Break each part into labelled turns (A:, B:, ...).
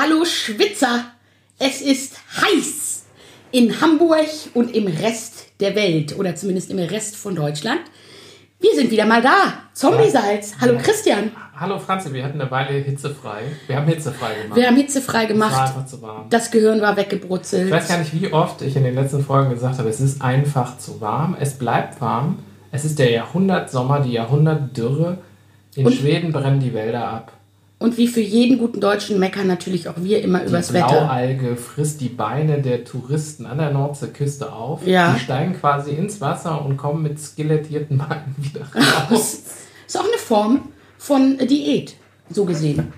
A: Hallo Schwitzer, es ist heiß in Hamburg und im Rest der Welt oder zumindest im Rest von Deutschland. Wir sind wieder mal da. Zombie-Salz. Hallo Christian.
B: Hallo Franzi, wir hatten eine Weile hitzefrei. Wir haben hitzefrei gemacht.
A: Wir haben hitzefrei
B: Es war
A: gemacht.
B: einfach zu warm.
A: Das Gehirn war
B: Ich
A: weggebrutzelt.
B: weiß gar nicht, wie oft ich in den letzten Folgen gesagt habe, es ist einfach zu warm. Es bleibt warm. Es ist der Jahrhundertsommer, die Jahrhundertdürre. In
A: Und-
B: Schweden brennen die Wälder ab.
A: Und wie für jeden guten Deutschen meckern natürlich auch wir immer
B: Die
A: übers Wetter.
B: Blaualge frisst die Beine der Touristen an der Nordseeküste auf.
A: Ja.
B: Die steigen quasi ins Wasser und kommen mit skelettierten Beinen wieder raus.
A: Das ist auch eine Form von Diät, so gesehen.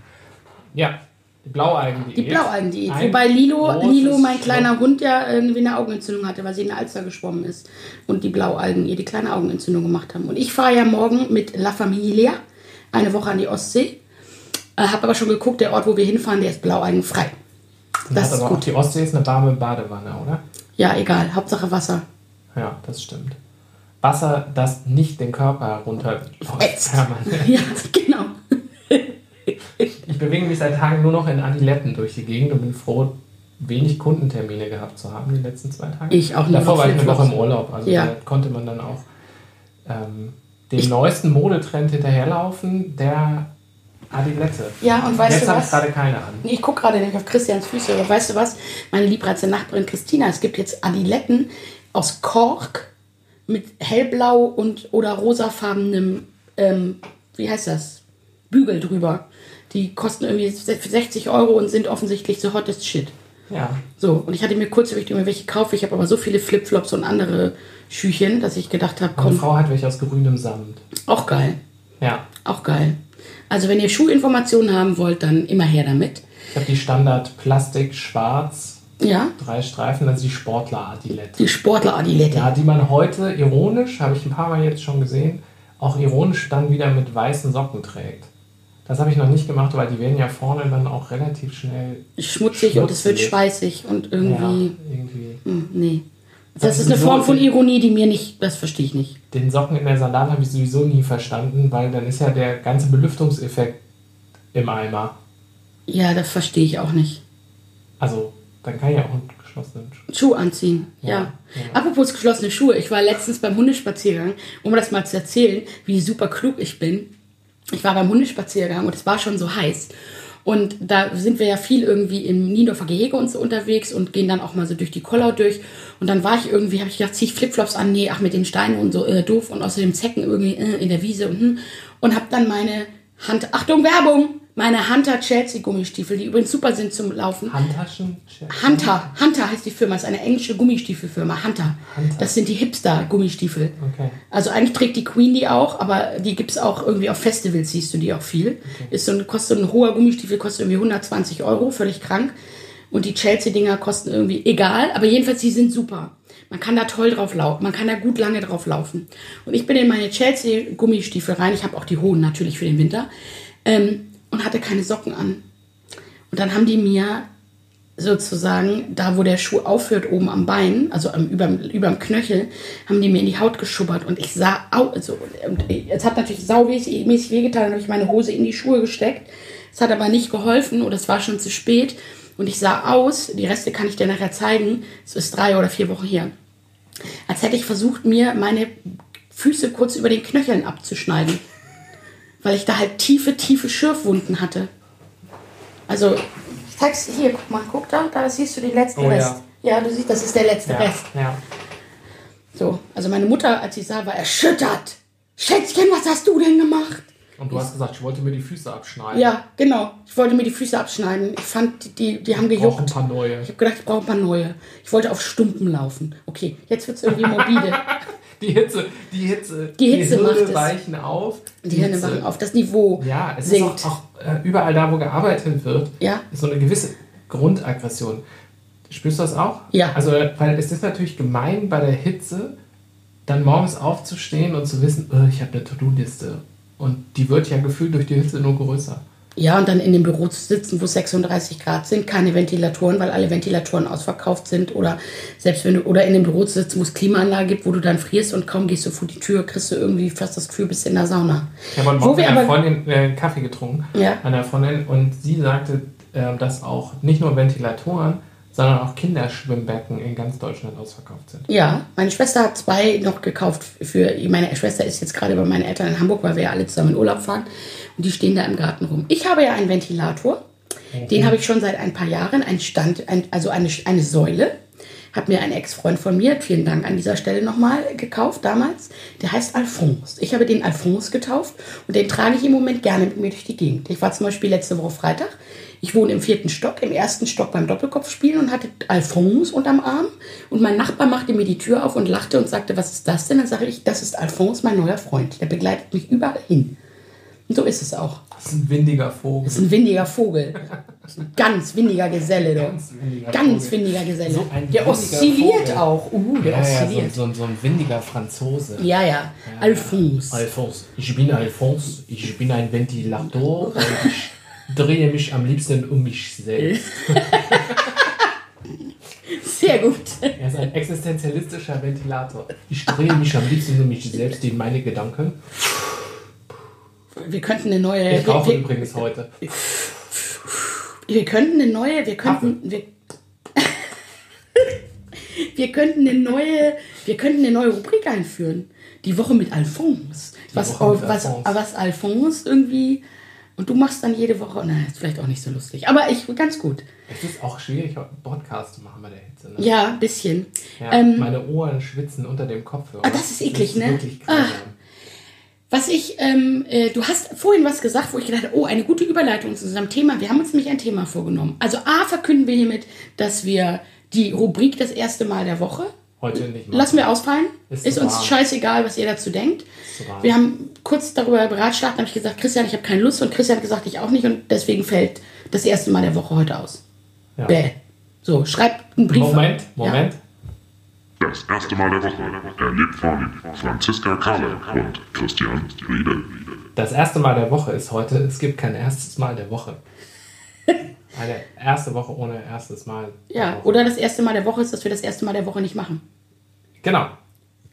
B: ja, die Blaualgen-Diät.
A: Die Blaualgendiät. Wobei Lilo, Lilo, mein kleiner Hund, ja irgendwie eine Augenentzündung hatte, weil sie in der Alster geschwommen ist und die Blaualgen ihr die kleine Augenentzündung gemacht haben. Und ich fahre ja morgen mit La Familia eine Woche an die Ostsee. Äh, habe aber schon geguckt, der Ort, wo wir hinfahren, der ist blaualgenfrei. Das
B: Hat
A: ist
B: aber auch
A: gut.
B: die Ostsee ist eine warme Badewanne, oder?
A: Ja, egal. Hauptsache Wasser.
B: Ja, das stimmt. Wasser, das nicht den Körper permanent.
A: Ja, genau.
B: Ich bewege mich seit Tagen nur noch in Adiletten durch die Gegend und bin froh, wenig Kundentermine gehabt zu haben die letzten zwei Tage.
A: Ich auch nur
B: Davor
A: noch
B: war ich eine Woche im. Urlaub, also
A: Ja.
B: da konnte man dann auch ähm, dem neuesten Modetrend hinterherlaufen, der Adilette.
A: Ja, und weißt
B: Jetzt
A: du was?
B: gerade keine an.
A: Nee, Ich gucke gerade nämlich auf Christians Füße, aber weißt du was? Meine liebreizende Nachbarin Christina, es gibt jetzt Adiletten aus Kork mit hellblau und oder rosafarbenem, ähm, wie heißt das? Bügel drüber. Die kosten irgendwie 60 Euro und sind offensichtlich so hottest shit.
B: Ja,
A: So, und ich hatte mir kurz überlegt, ob ich mir welche kaufe. Ich habe aber so viele Flipflops und andere Schüchen, dass ich gedacht habe,
B: meine
A: komm,
B: Frau hat welche aus grünem Samt.
A: auch geil.
B: Ja,
A: Auch geil. Also wenn ihr Schuhinformationen haben wollt, dann immer her damit.
B: ich habe die Standard Plastik schwarz,
A: Ja,
B: drei Streifen, also die Sportler-Adilette.
A: die Sportler-Adilette.
B: Ja, die man heute ironisch, habe ich ein paar Mal jetzt schon gesehen, auch ironisch dann wieder mit weißen Socken trägt. Das habe ich noch nicht gemacht, weil die werden ja vorne dann auch relativ schnell.
A: schmutzig und es wird
B: Schmutzig.
A: schweißig und
B: Ja,
A: irgendwie.
B: irgendwie.
A: Hm, nee.
B: Das
A: Das
B: ist
A: eine Form von Ironie, die mir nicht. Das verstehe ich nicht.
B: Den Socken in der Sandale habe ich sowieso nie verstanden, weil dann ist ja der ganze Belüftungseffekt im Eimer.
A: Ja, das verstehe ich auch nicht.
B: Also, dann kann ich auch einen geschlossenen Schuh.
A: Schuh anziehen, ja.
B: Ja, ja.
A: Apropos geschlossene Schuhe. Ich war letztens beim Hundespaziergang, um das mal zu erzählen, wie super klug ich bin. Ich war beim Hundespaziergang und es war schon so heiß. Und da sind wir ja viel irgendwie im Niendorfer Gehege und so unterwegs und gehen dann auch mal so durch die Kollau durch. Und dann war ich irgendwie, habe ich gedacht, zieh ich Flipflops an, nee, ach mit den Steinen und so, äh, doof. Und außerdem Zecken irgendwie äh, in der Wiese und hm. Und habe dann meine Hand, Achtung, Werbung, meine Hunter Chelsea Gummistiefel, die übrigens super sind zum Laufen.
B: Handtaschen?
A: Hunter, Hunter heißt die Firma, ist eine englische Gummistiefelfirma. Hunter.
B: Hunter.
A: Das sind die Hipster-Gummistiefel.
B: Okay.
A: Also eigentlich trägt die Queen die auch, aber die gibt es auch irgendwie auf Festivals, siehst du die auch viel. Ist so ein, kostet ein hoher Gummistiefel, kostet irgendwie 120 Euro, völlig krank. Und die Chelsea-Dinger kosten irgendwie egal, aber jedenfalls, die sind super. Man kann da toll drauf laufen, man kann da gut lange drauf laufen. Und ich bin in meine Chelsea-Gummistiefel rein, ich habe auch die hohen natürlich für den Winter, ähm, und hatte keine Socken an. Und dann haben die mir sozusagen, da wo der Schuh aufhört, oben am Bein, also am, überm, überm Knöchel, haben die mir in die Haut geschubbert und ich sah au, also, und es hat natürlich saumäßig mäßig wehgetan, dann habe ich meine Hose in die Schuhe gesteckt. Es hat aber nicht geholfen und es war schon zu spät und ich sah aus, die Reste kann ich dir nachher zeigen, es ist drei oder vier Wochen her, als hätte ich versucht, mir meine Füße kurz über den Knöcheln abzuschneiden, weil ich da halt tiefe, tiefe Schürfwunden hatte. Also, ich zeig's dir hier, guck mal, guck da, da siehst du den letzten
B: Oh ja.
A: Rest. Ja. du siehst, das ist der letzte
B: Ja,
A: Rest.
B: ja.
A: So, also meine Mutter, als sie sah, war erschüttert. Schätzchen, was hast du denn gemacht?
B: Und du hast gesagt, ich wollte mir die Füße abschneiden.
A: Ja, genau. Ich wollte mir die Füße abschneiden. Ich fand, die, die haben
B: Ich brauche ein
A: gejuckt.
B: paar neue.
A: Ich habe gedacht, ich brauche ein paar neue. Ich wollte auf Stumpen laufen. Okay, jetzt wird's irgendwie morbide.
B: Die Hitze, die Hitze,
A: Die Hitze
B: Hirne
A: macht es.
B: weichen auf.
A: Die Hände
B: Hitze-
A: machen auf. Das Niveau
B: Ja, es
A: sinkt.
B: ist auch, auch äh, überall da, wo gearbeitet wird,
A: Ja.
B: ist so eine gewisse Grundaggression. Spürst du das auch?
A: Ja.
B: Also, weil es ist natürlich gemein bei der Hitze, dann morgens aufzustehen und zu wissen, oh, ich habe eine To-Do-Liste. Und die wird ja gefühlt durch die Hitze nur größer.
A: Ja, und dann in dem Büro zu sitzen, wo es 36 Grad sind, keine Ventilatoren, weil alle Ventilatoren ausverkauft sind. Oder selbst wenn du, oder in dem Büro zu sitzen, wo es Klimaanlage gibt, wo du dann frierst und kaum gehst du vor die Tür, kriegst du irgendwie fast das Gefühl, bist in der Sauna.
B: Ich habe heute mit einer Freundin äh, Kaffee getrunken,
A: Ja.
B: einer Freundin, und sie sagte, ähm, dass auch nicht nur Ventilatoren, sondern auch Kinderschwimmbecken in ganz Deutschland ausverkauft sind.
A: Ja, meine Schwester hat zwei noch gekauft für. Meine Schwester ist jetzt gerade bei meinen Eltern in Hamburg, weil wir ja alle zusammen in Urlaub fahren. Und die stehen da im Garten rum. Ich habe ja einen Ventilator. Den habe ich schon seit ein paar Jahren. Ein Stand, ein, also eine, eine Säule. Hat mir ein Ex-Freund von mir, vielen Dank an dieser Stelle nochmal, gekauft damals. Der heißt Alphonse. Ich habe den Alphonse getauft und den trage ich im Moment gerne mit mir durch die Gegend. Ich war zum Beispiel letzte Woche Freitag. Ich wohne im vierten Stock, im ersten Stock beim Doppelkopf spielen und hatte Alphonse unterm Arm. Und mein Nachbar machte mir die Tür auf und lachte und sagte, was ist das denn? Dann sage ich, das ist Alphonse, mein neuer Freund. Der begleitet mich überall hin. Und so ist es auch.
B: Das ist ein windiger Vogel.
A: Das ist ein windiger Vogel. Ein ganz windiger Geselle. Doch.
B: Ganz windiger
A: Ganz windiger Geselle.
B: So
A: der oszilliert
B: Vogel.
A: auch. Uh, der
B: Ja, ja, so,
A: oszilliert.
B: so, so ein windiger Franzose.
A: Ja, ja. Alphonse.
B: Alphonse. Ich bin Alphonse, ich bin ein Ventilator drehe mich am liebsten um mich selbst.
A: Sehr gut.
B: Er ist ein existenzialistischer Ventilator. Ich drehe mich am liebsten um mich selbst in meine Gedanken.
A: Wir könnten eine neue.
B: Ich kaufe
A: wir,
B: übrigens heute.
A: wir könnten eine neue. Wir könnten. Wir, wir könnten eine neue. Wir könnten eine neue Rubrik einführen. Die Woche mit Alphonse. Was,
B: Woche mit
A: was,
B: Alphonse.
A: was Alphonse irgendwie. Und du machst dann jede Woche. Na, ist vielleicht auch nicht so lustig. Aber ich ganz gut.
B: Es ist auch schwierig, Podcast zu machen bei der Hitze. Ne?
A: Ja, ein bisschen.
B: Ja,
A: Ähm,
B: meine Ohren schwitzen unter dem Kopfhörer.
A: Ah, das ist eklig,
B: ist
A: ne?
B: Wirklich grausam.
A: Was ich, ähm, äh, du hast vorhin was gesagt, wo ich gedacht habe, oh, eine gute Überleitung zu unserem Thema. Wir haben uns nämlich ein Thema vorgenommen. Also A, verkünden wir hiermit, dass wir die Rubrik das erste Mal der Woche,
B: Heute nicht machen.
A: lassen wir ausfallen.
B: Ist
A: Ist, uns
B: warm.
A: scheißegal, was ihr dazu denkt. Wir haben kurz darüber beratschlagt, habe ich gesagt, Christian, ich habe keine Lust. Und Christian hat gesagt, ich auch nicht. Und deswegen fällt das erste Mal der Woche heute aus.
B: Ja.
A: Bäh. So, schreibt einen Brief.
B: Moment, Moment.
C: Das erste Mal der Woche erlebt von Franziska Kahle und Christian Riedel.
B: Das erste Mal der Woche ist heute, es gibt kein erstes Mal der Woche. Eine erste Woche ohne erstes Mal.
A: Ja, oder das erste Mal der Woche ist, dass wir das erste Mal der Woche nicht machen.
B: Genau.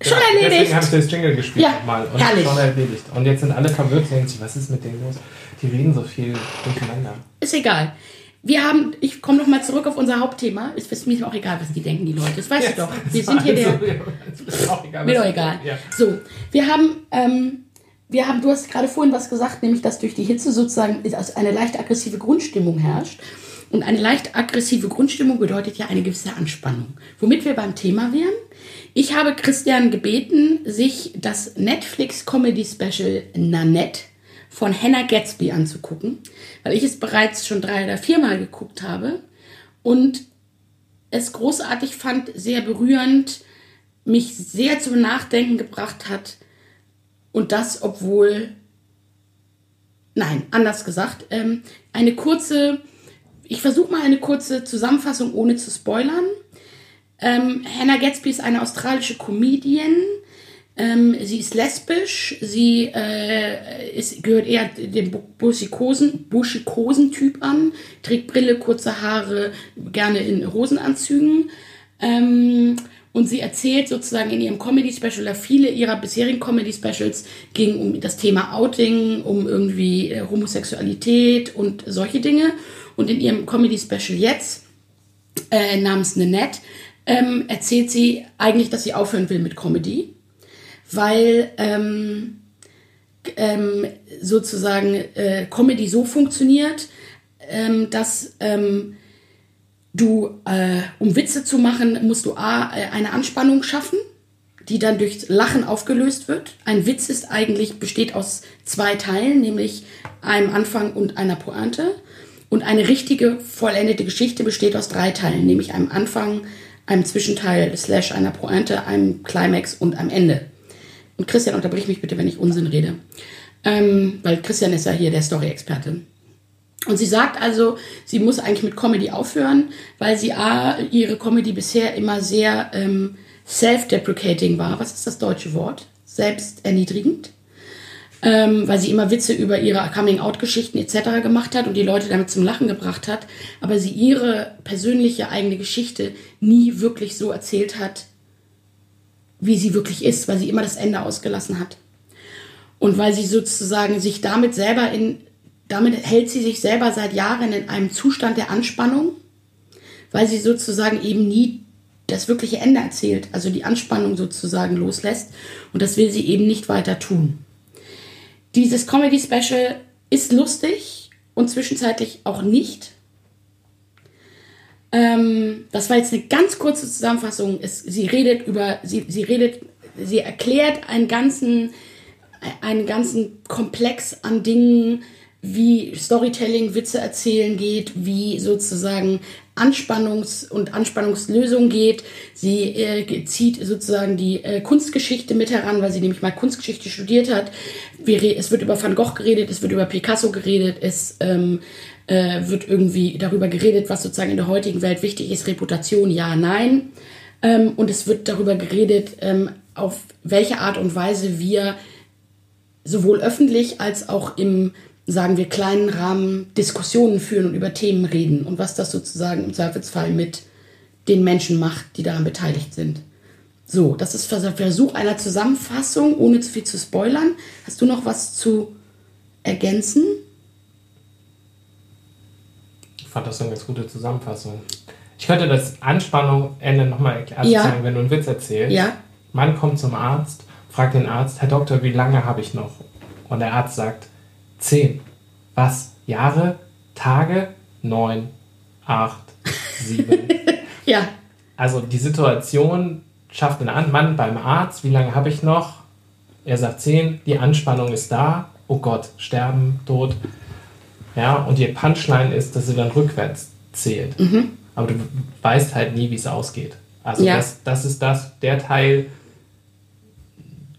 A: Schon
B: Genau.
A: erledigt.
B: Deswegen habe ich das Jingle gespielt
A: Ja,
B: nochmal und
A: herrlich.
B: schon erledigt. Und jetzt sind alle verwirrt und denken sich, was ist mit denen los? Die reden so viel durcheinander.
A: Ist egal. Wir haben, ich komme noch mal zurück auf unser Hauptthema. Es ist mir auch egal, was die denken, die Leute. Das weißt du doch. Wir sind hier der.
B: Ist auch egal.
A: Mir doch egal.
B: Ja.
A: So, wir haben, ähm, wir haben, du hast gerade vorhin was gesagt, nämlich, dass durch die Hitze sozusagen eine leicht aggressive Grundstimmung herrscht. Und eine leicht aggressive Grundstimmung bedeutet ja eine gewisse Anspannung. Womit wir beim Thema wären. Ich habe Christian gebeten, sich das Netflix Comedy Special Nanette von Hannah Gatsby anzugucken, weil ich es bereits schon drei oder viermal geguckt habe und es großartig fand, sehr berührend, mich sehr zum Nachdenken gebracht hat. Und das, obwohl, nein, anders gesagt, ähm, eine kurze, ich versuche mal eine kurze Zusammenfassung ohne zu spoilern. Ähm, Hannah Gatsby ist eine australische Comedian. Ähm, sie ist lesbisch. Sie äh, ist, gehört eher dem Bu- Buschikosen, Buschikosen-Typ an. Trägt Brille, kurze Haare, gerne in Hosenanzügen. Ähm, und sie erzählt sozusagen in ihrem Comedy-Special, oder viele ihrer bisherigen Comedy-Specials ging um das Thema Outing, um irgendwie äh, Homosexualität und solche Dinge. Und in ihrem Comedy-Special jetzt äh, namens Nanette ähm, erzählt sie eigentlich, dass sie aufhören will mit Comedy, weil ähm, ähm, sozusagen äh, Comedy so funktioniert, ähm, dass ähm, du, äh, um Witze zu machen, musst du A, äh, eine Anspannung schaffen, die dann durch Lachen aufgelöst wird. Ein Witz ist eigentlich, besteht aus zwei Teilen, nämlich einem Anfang und einer Pointe. Und eine richtige, vollendete Geschichte besteht aus drei Teilen, nämlich einem Anfang, einem Zwischenteil, slash einer Pointe, einem Climax und einem Ende. Und Christian, unterbrich mich bitte, wenn ich Unsinn rede. Ähm, weil Christian ist ja hier der Story-Experte. Und sie sagt also, sie muss eigentlich mit Comedy aufhören, weil sie A, ihre Comedy bisher immer sehr ähm, self-deprecating war. Was ist das deutsche Wort? Selbsterniedrigend. Ähm, weil sie immer Witze über ihre Coming-out-Geschichten etc. gemacht hat und die Leute damit zum Lachen gebracht hat, aber sie ihre persönliche eigene Geschichte nie wirklich so erzählt hat, wie sie wirklich ist, weil sie immer das Ende ausgelassen hat. Und weil sie sozusagen sich damit selber in damit hält sie sich selber seit Jahren in einem Zustand der Anspannung, weil sie sozusagen eben nie das wirkliche Ende erzählt, also die Anspannung sozusagen loslässt. Und das will sie eben nicht weiter tun. Dieses Comedy-Special ist lustig und zwischenzeitlich auch nicht. Ähm, das war jetzt eine ganz kurze Zusammenfassung. Es, sie redet über, sie, sie redet, sie erklärt einen ganzen, einen ganzen Komplex an Dingen, wie Storytelling, Witze erzählen geht, wie sozusagen Anspannungs- und Anspannungslösung geht. Sie äh, zieht sozusagen die äh, Kunstgeschichte mit heran, weil sie nämlich mal Kunstgeschichte studiert hat. Es wird über Van Gogh geredet, es wird über Picasso geredet, es ähm, äh, wird irgendwie darüber geredet, was sozusagen in der heutigen Welt wichtig ist. Reputation, ja, nein. Ähm, und es wird darüber geredet, ähm, auf welche Art und Weise wir sowohl öffentlich als auch im sagen wir, kleinen Rahmen Diskussionen führen und über Themen reden und was das sozusagen im Zweifelsfall mit den Menschen macht, die daran beteiligt sind. So, das ist der Versuch einer Zusammenfassung, ohne zu viel zu spoilern. Hast du noch was zu ergänzen?
B: Ich fand das eine ganz gute Zusammenfassung. Ich könnte das Anspannung-Ende nochmal erklären, ja. sagen, wenn du einen Witz erzählst. Ja. Mann kommt zum Arzt, fragt den Arzt, Herr Doktor, wie lange habe ich noch? Und der Arzt sagt, Zehn. Was? Jahre? Tage? Neun, acht, sieben.
A: ja.
B: Also die Situation schafft einen Mann beim Arzt. Wie lange habe ich noch? Er sagt zehn. Die Anspannung ist da. Oh Gott, sterben, tot. Ja, und die Punchline ist, dass sie dann rückwärts zählt. Mhm. Aber du weißt halt nie, wie es ausgeht. Also ja. das, das ist das, der Teil.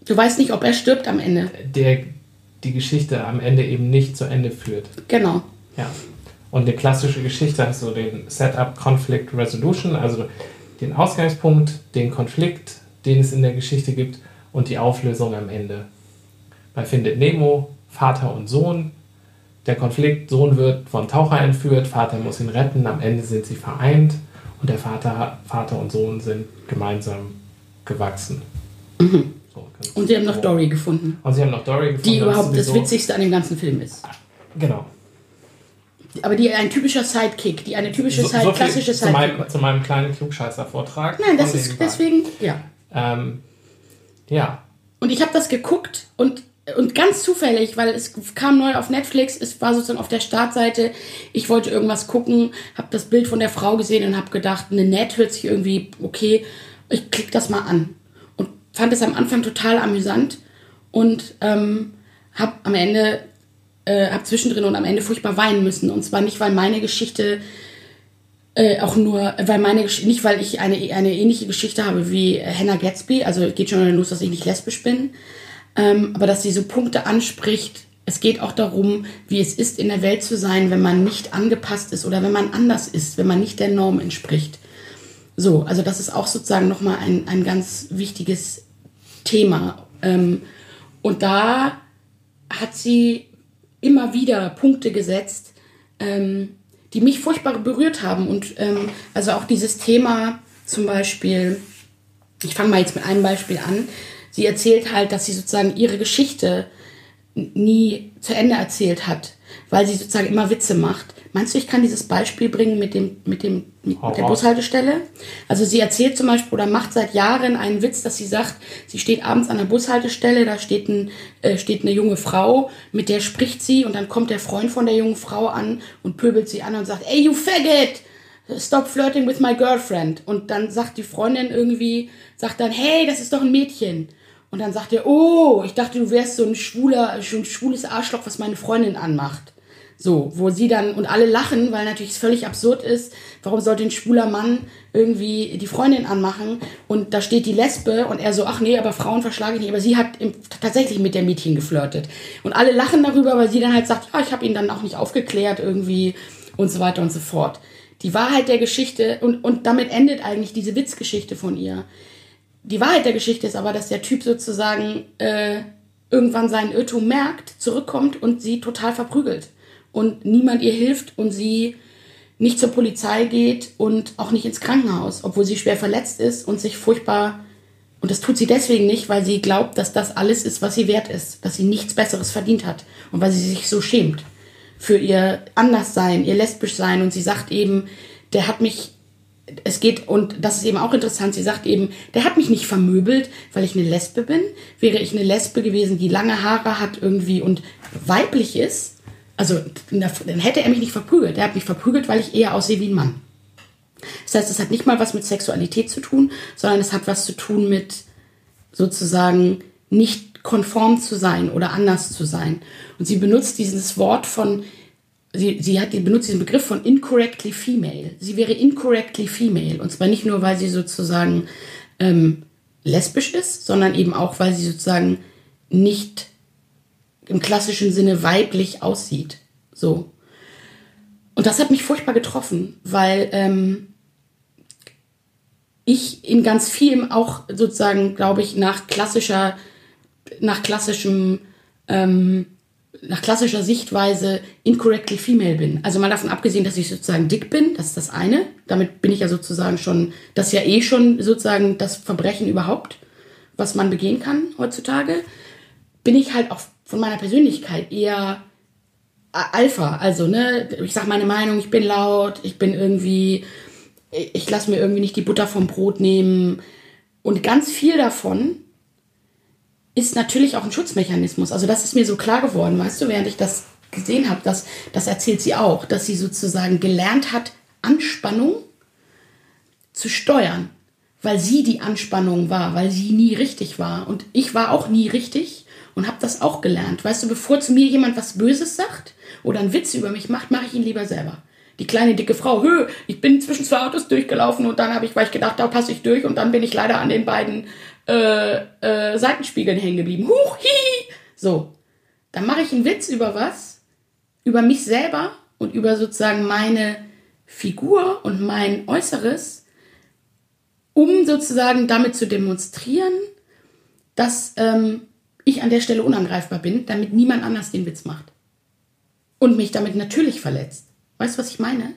A: Du weißt nicht, ob er stirbt am Ende.
B: Der, die Geschichte am Ende eben nicht zu Ende führt.
A: Genau.
B: Ja. Und eine klassische Geschichte hat so den Setup Conflict Resolution, also den Ausgangspunkt, den Konflikt, den es in der Geschichte gibt und die Auflösung am Ende. Bei Findet Nemo Vater und Sohn. Der Konflikt, Sohn wird vom Taucher entführt, Vater muss ihn retten, am Ende sind sie vereint und der Vater, Vater und Sohn sind gemeinsam gewachsen.
A: Mhm. Und sie haben noch Dory gefunden.
B: Und sie haben noch Dory gefunden.
A: Die überhaupt das Witzigste an dem ganzen Film ist.
B: Genau.
A: Aber die ein typischer Sidekick, die eine typische so, Side, so klassische
B: Sidekick. Zu meinem, zu meinem kleinen Klugscheißer-Vortrag.
A: Nein, das ist deswegen, ja.
B: Ähm, ja.
A: Und ich habe das geguckt und, und ganz zufällig, weil es kam neu auf Netflix, es war sozusagen auf der Startseite, ich wollte irgendwas gucken, habe das Bild von der Frau gesehen und habe gedacht, eine Net hört sich irgendwie okay, ich klicke das mal an fand es am Anfang total amüsant und ähm, habe am Ende, äh, habe zwischendrin und am Ende furchtbar weinen müssen. Und zwar nicht, weil meine Geschichte äh, auch nur, weil meine nicht, weil ich eine, eine ähnliche Geschichte habe wie Hannah Gatsby, also geht schon los, dass ich nicht lesbisch bin, ähm, aber dass sie so Punkte anspricht. Es geht auch darum, wie es ist, in der Welt zu sein, wenn man nicht angepasst ist oder wenn man anders ist, wenn man nicht der Norm entspricht. So, also das ist auch sozusagen nochmal ein, ein ganz wichtiges Thema. Ähm, und da hat sie immer wieder Punkte gesetzt, ähm, die mich furchtbar berührt haben. Und ähm, also auch dieses Thema zum Beispiel, ich fange mal jetzt mit einem Beispiel an. Sie erzählt halt, dass sie sozusagen ihre Geschichte nie zu Ende erzählt hat, weil sie sozusagen immer Witze macht. Meinst du, ich kann dieses Beispiel bringen mit, dem, mit, dem, mit der Bushaltestelle? Also sie erzählt zum Beispiel oder macht seit Jahren einen Witz, dass sie sagt, sie steht abends an der Bushaltestelle, da steht, ein, äh, steht eine junge Frau, mit der spricht sie und dann kommt der Freund von der jungen Frau an und pöbelt sie an und sagt, ey, you faggot! Stop flirting with my girlfriend. Und dann sagt die Freundin irgendwie, sagt dann, hey, das ist doch ein Mädchen. Und dann sagt er, oh, ich dachte, du wärst so ein schwuler, schon schwules Arschloch, was meine Freundin anmacht. So, wo sie dann, und alle lachen, weil natürlich es völlig absurd ist, warum sollte ein schwuler Mann irgendwie die Freundin anmachen und da steht die Lesbe und er so, ach nee, aber Frauen verschlage ich nicht, aber sie hat im, tatsächlich mit der Mädchen geflirtet. Und alle lachen darüber, weil sie dann halt sagt, ja, ich habe ihn dann auch nicht aufgeklärt irgendwie und so weiter und so fort. Die Wahrheit der Geschichte, und, und damit endet eigentlich diese Witzgeschichte von ihr. Die Wahrheit der Geschichte ist aber, dass der Typ sozusagen äh, irgendwann seinen Irrtum merkt, zurückkommt und sie total verprügelt und niemand ihr hilft und sie nicht zur Polizei geht und auch nicht ins Krankenhaus, obwohl sie schwer verletzt ist und sich furchtbar und das tut sie deswegen nicht, weil sie glaubt, dass das alles ist, was sie wert ist, dass sie nichts Besseres verdient hat und weil sie sich so schämt für ihr Anderssein, ihr lesbisch sein und sie sagt eben, der hat mich es geht, und das ist eben auch interessant, sie sagt eben, der hat mich nicht vermöbelt, weil ich eine Lesbe bin. Wäre ich eine Lesbe gewesen, die lange Haare hat irgendwie und weiblich ist, also dann hätte er mich nicht verprügelt. Er hat mich verprügelt, weil ich eher aussehe wie ein Mann. Das heißt, es hat nicht mal was mit Sexualität zu tun, sondern es hat was zu tun mit sozusagen nicht konform zu sein oder anders zu sein. Und sie benutzt dieses Wort von sie, sie hat, benutzt diesen Begriff von incorrectly female. Sie wäre incorrectly female. Und zwar nicht nur, weil sie sozusagen ähm, lesbisch ist, sondern eben auch, weil sie sozusagen nicht im klassischen Sinne weiblich aussieht. So. Und das hat mich furchtbar getroffen, weil ähm, ich in ganz vielem auch sozusagen, glaube ich, nach klassischer, nach klassischem ähm, nach klassischer Sichtweise incorrectly female bin. Also mal davon abgesehen, dass ich sozusagen dick bin, das ist das eine. Damit bin ich ja sozusagen schon, das ist ja eh schon sozusagen das Verbrechen überhaupt, was man begehen kann heutzutage. Bin ich halt auch von meiner Persönlichkeit eher Alpha. Also, ne, ich sag meine Meinung, ich bin laut, ich bin irgendwie, ich lasse mir irgendwie nicht die Butter vom Brot nehmen. Und ganz viel davon ist natürlich auch ein Schutzmechanismus. Also das ist mir so klar geworden, weißt du, während ich das gesehen habe, dass, das erzählt sie auch, dass sie sozusagen gelernt hat, Anspannung zu steuern, weil sie die Anspannung war, weil sie nie richtig war. Und ich war auch nie richtig und habe das auch gelernt. Weißt du, bevor zu mir jemand was Böses sagt oder einen Witz über mich macht, mache ich ihn lieber selber. Die kleine dicke Frau, hö, ich bin zwischen zwei Autos durchgelaufen und dann habe ich, weil ich gedacht, da passe ich durch und dann bin ich leider an den beiden äh, äh, Seitenspiegeln hängen geblieben. Huch, hihi. So, dann mache ich einen Witz über was, über mich selber und über sozusagen meine Figur und mein Äußeres, um sozusagen damit zu demonstrieren, dass ähm, ich an der Stelle unangreifbar bin, damit niemand anders den Witz macht. Und mich damit natürlich verletzt. Weißt du, was ich meine?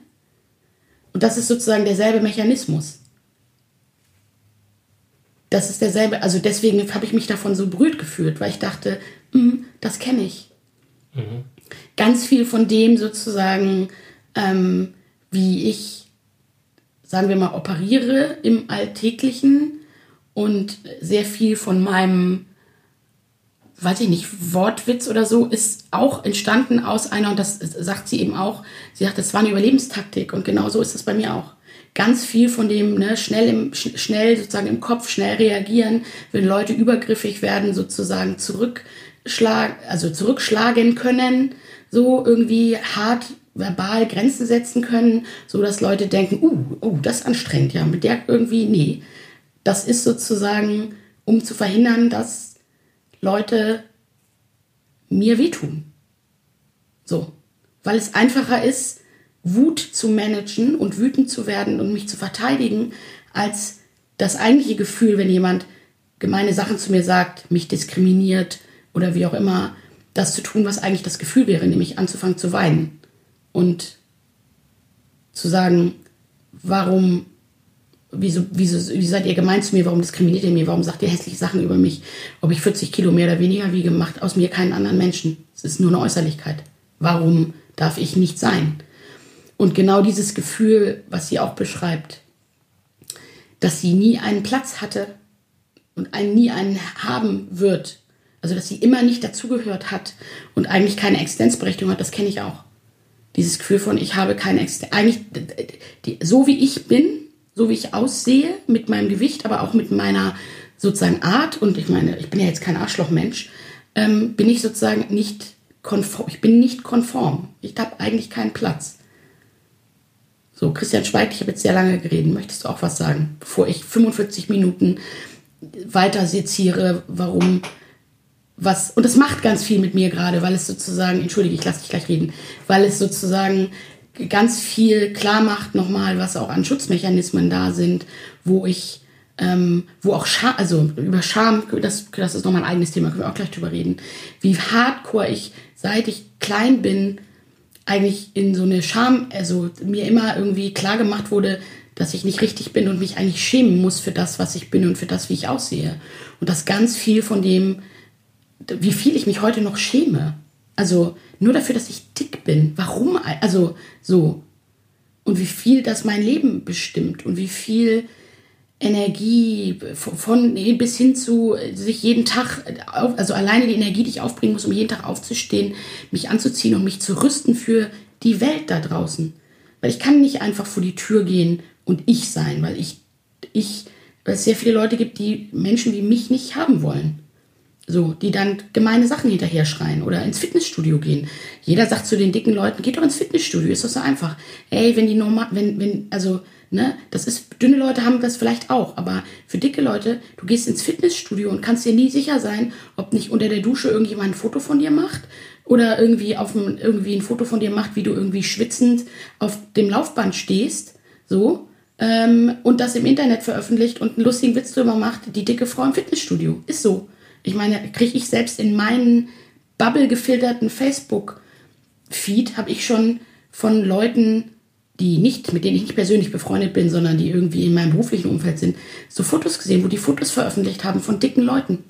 A: Und das ist sozusagen derselbe Mechanismus das ist derselbe. Also deswegen habe ich mich davon so berührt gefühlt, weil ich dachte, mm, das kenne ich. Mhm. Ganz viel von dem sozusagen, ähm, wie ich, sagen wir mal, operiere im Alltäglichen und sehr viel von meinem, weiß ich nicht, Wortwitz oder so, ist auch entstanden aus einer, und das sagt sie eben auch, sie sagt, das war eine Überlebenstaktik und genau so ist es bei mir auch ganz viel von dem ne, schnell, im, schnell sozusagen im Kopf, schnell reagieren, wenn Leute übergriffig werden, sozusagen zurückschlagen, also zurückschlagen können, so irgendwie hart verbal Grenzen setzen können, so dass Leute denken, uh, uh, das ist anstrengend, ja, mit der irgendwie, nee. Das ist sozusagen, um zu verhindern, dass Leute mir wehtun. So. Weil es einfacher ist, Wut zu managen und wütend zu werden und mich zu verteidigen, als das eigentliche Gefühl, wenn jemand gemeine Sachen zu mir sagt, mich diskriminiert oder wie auch immer, das zu tun, was eigentlich das Gefühl wäre, nämlich anzufangen zu weinen und zu sagen, warum, wieso, wieso, wie seid ihr gemein zu mir, warum diskriminiert ihr mir, warum sagt ihr hässliche Sachen über mich, ob ich 40 Kilo mehr oder weniger wiege, macht aus mir keinen anderen Menschen. Es ist nur eine Äußerlichkeit. Warum darf ich nicht sein? Und genau dieses Gefühl, was sie auch beschreibt, dass sie nie einen Platz hatte und einen, nie einen haben wird. Also, dass sie immer nicht dazugehört hat und eigentlich keine Existenzberechtigung hat, das kenne ich auch. Dieses Gefühl von, ich habe keine Existenz. Eigentlich, die, so wie ich bin, so wie ich aussehe, mit meinem Gewicht, aber auch mit meiner sozusagen Art, und ich meine, ich bin ja jetzt kein Arschlochmensch, ähm, bin ich sozusagen nicht konform. Ich bin nicht konform. Ich habe eigentlich keinen Platz. So, Christian schweigt, ich habe jetzt sehr lange geredet. Möchtest du auch was sagen, bevor ich 45 Minuten weiter seziere, warum was, und das macht ganz viel mit mir gerade, weil es sozusagen, entschuldige, ich lasse dich gleich reden, weil es sozusagen ganz viel klar macht nochmal, was auch an Schutzmechanismen da sind, wo ich, ähm, wo auch Scham, also über Scham, das, das ist nochmal ein eigenes Thema, können wir auch gleich drüber reden, wie hardcore ich, seit ich klein bin, eigentlich in so eine Scham, also mir immer irgendwie klar gemacht wurde, dass ich nicht richtig bin und mich eigentlich schämen muss für das, was ich bin und für das, wie ich aussehe. Und dass ganz viel von dem, wie viel ich mich heute noch schäme. Also nur dafür, dass ich dick bin. Warum? Also so. Und wie viel das mein Leben bestimmt und wie viel Energie von bis hin zu sich jeden Tag, also alleine die Energie, die ich aufbringen muss, um jeden Tag aufzustehen, mich anzuziehen und mich zu rüsten für die Welt da draußen. Weil ich kann nicht einfach vor die Tür gehen und ich sein, weil ich, ich, weil es sehr viele Leute gibt, die Menschen wie mich nicht haben wollen. So, die dann gemeine Sachen hinterher schreien oder ins Fitnessstudio gehen. Jeder sagt zu den dicken Leuten, geht doch ins Fitnessstudio, ist doch so einfach. Ey, wenn die normal, wenn, wenn, also, ne, das ist, dünne Leute haben das vielleicht auch, aber für dicke Leute, du gehst ins Fitnessstudio und kannst dir nie sicher sein, ob nicht unter der Dusche irgendjemand ein Foto von dir macht oder irgendwie auf ein, irgendwie ein Foto von dir macht, wie du irgendwie schwitzend auf dem Laufband stehst, so, ähm, und das im Internet veröffentlicht und einen lustigen Witz drüber macht, die dicke Frau im Fitnessstudio. Ist so. Ich meine, kriege ich selbst in meinen Bubble gefilterten Facebook-Feed, habe ich schon von Leuten, die nicht, mit denen ich nicht persönlich befreundet bin, sondern die irgendwie in meinem beruflichen Umfeld sind, so Fotos gesehen, wo die Fotos veröffentlicht haben von dicken Leuten.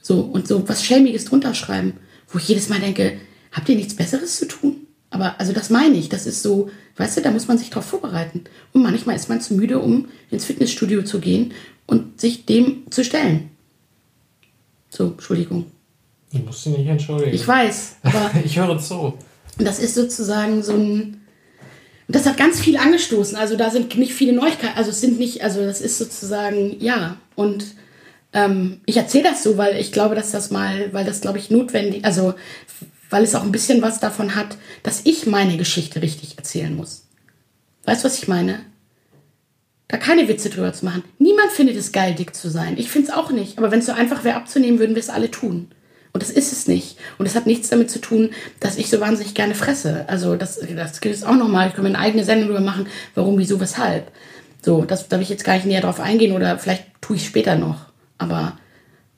A: So, und so was Schämiges drunter schreiben, wo ich jedes Mal denke, habt ihr nichts Besseres zu tun? Aber also das meine ich, das ist so, weißt du, da muss man sich drauf vorbereiten. Und manchmal ist man zu müde, um ins Fitnessstudio zu gehen und sich dem zu stellen. So, Entschuldigung.
B: Ich muss dich nicht entschuldigen.
A: Ich weiß, aber.
B: ich höre zu.
A: Das ist sozusagen so ein. Das hat ganz viel angestoßen. Also da sind nicht viele Neuigkeiten. Also es sind nicht, also das ist sozusagen, ja. Und ähm, ich erzähle das so, weil ich glaube, dass das mal, weil das, glaube ich, notwendig, also weil es auch ein bisschen was davon hat, dass ich meine Geschichte richtig erzählen muss. Weißt du, was ich meine? Da keine Witze drüber zu machen. Niemand findet es geil, dick zu sein. Ich finde es auch nicht. Aber wenn es so einfach wäre abzunehmen, würden wir es alle tun. Und das ist es nicht. Und es hat nichts damit zu tun, dass ich so wahnsinnig gerne fresse. Also das, das gibt es auch nochmal. Ich kann mir eine eigene Sendung darüber machen, warum, wieso, weshalb. So, das darf ich jetzt gar nicht näher drauf eingehen oder vielleicht tue ich später noch. Aber,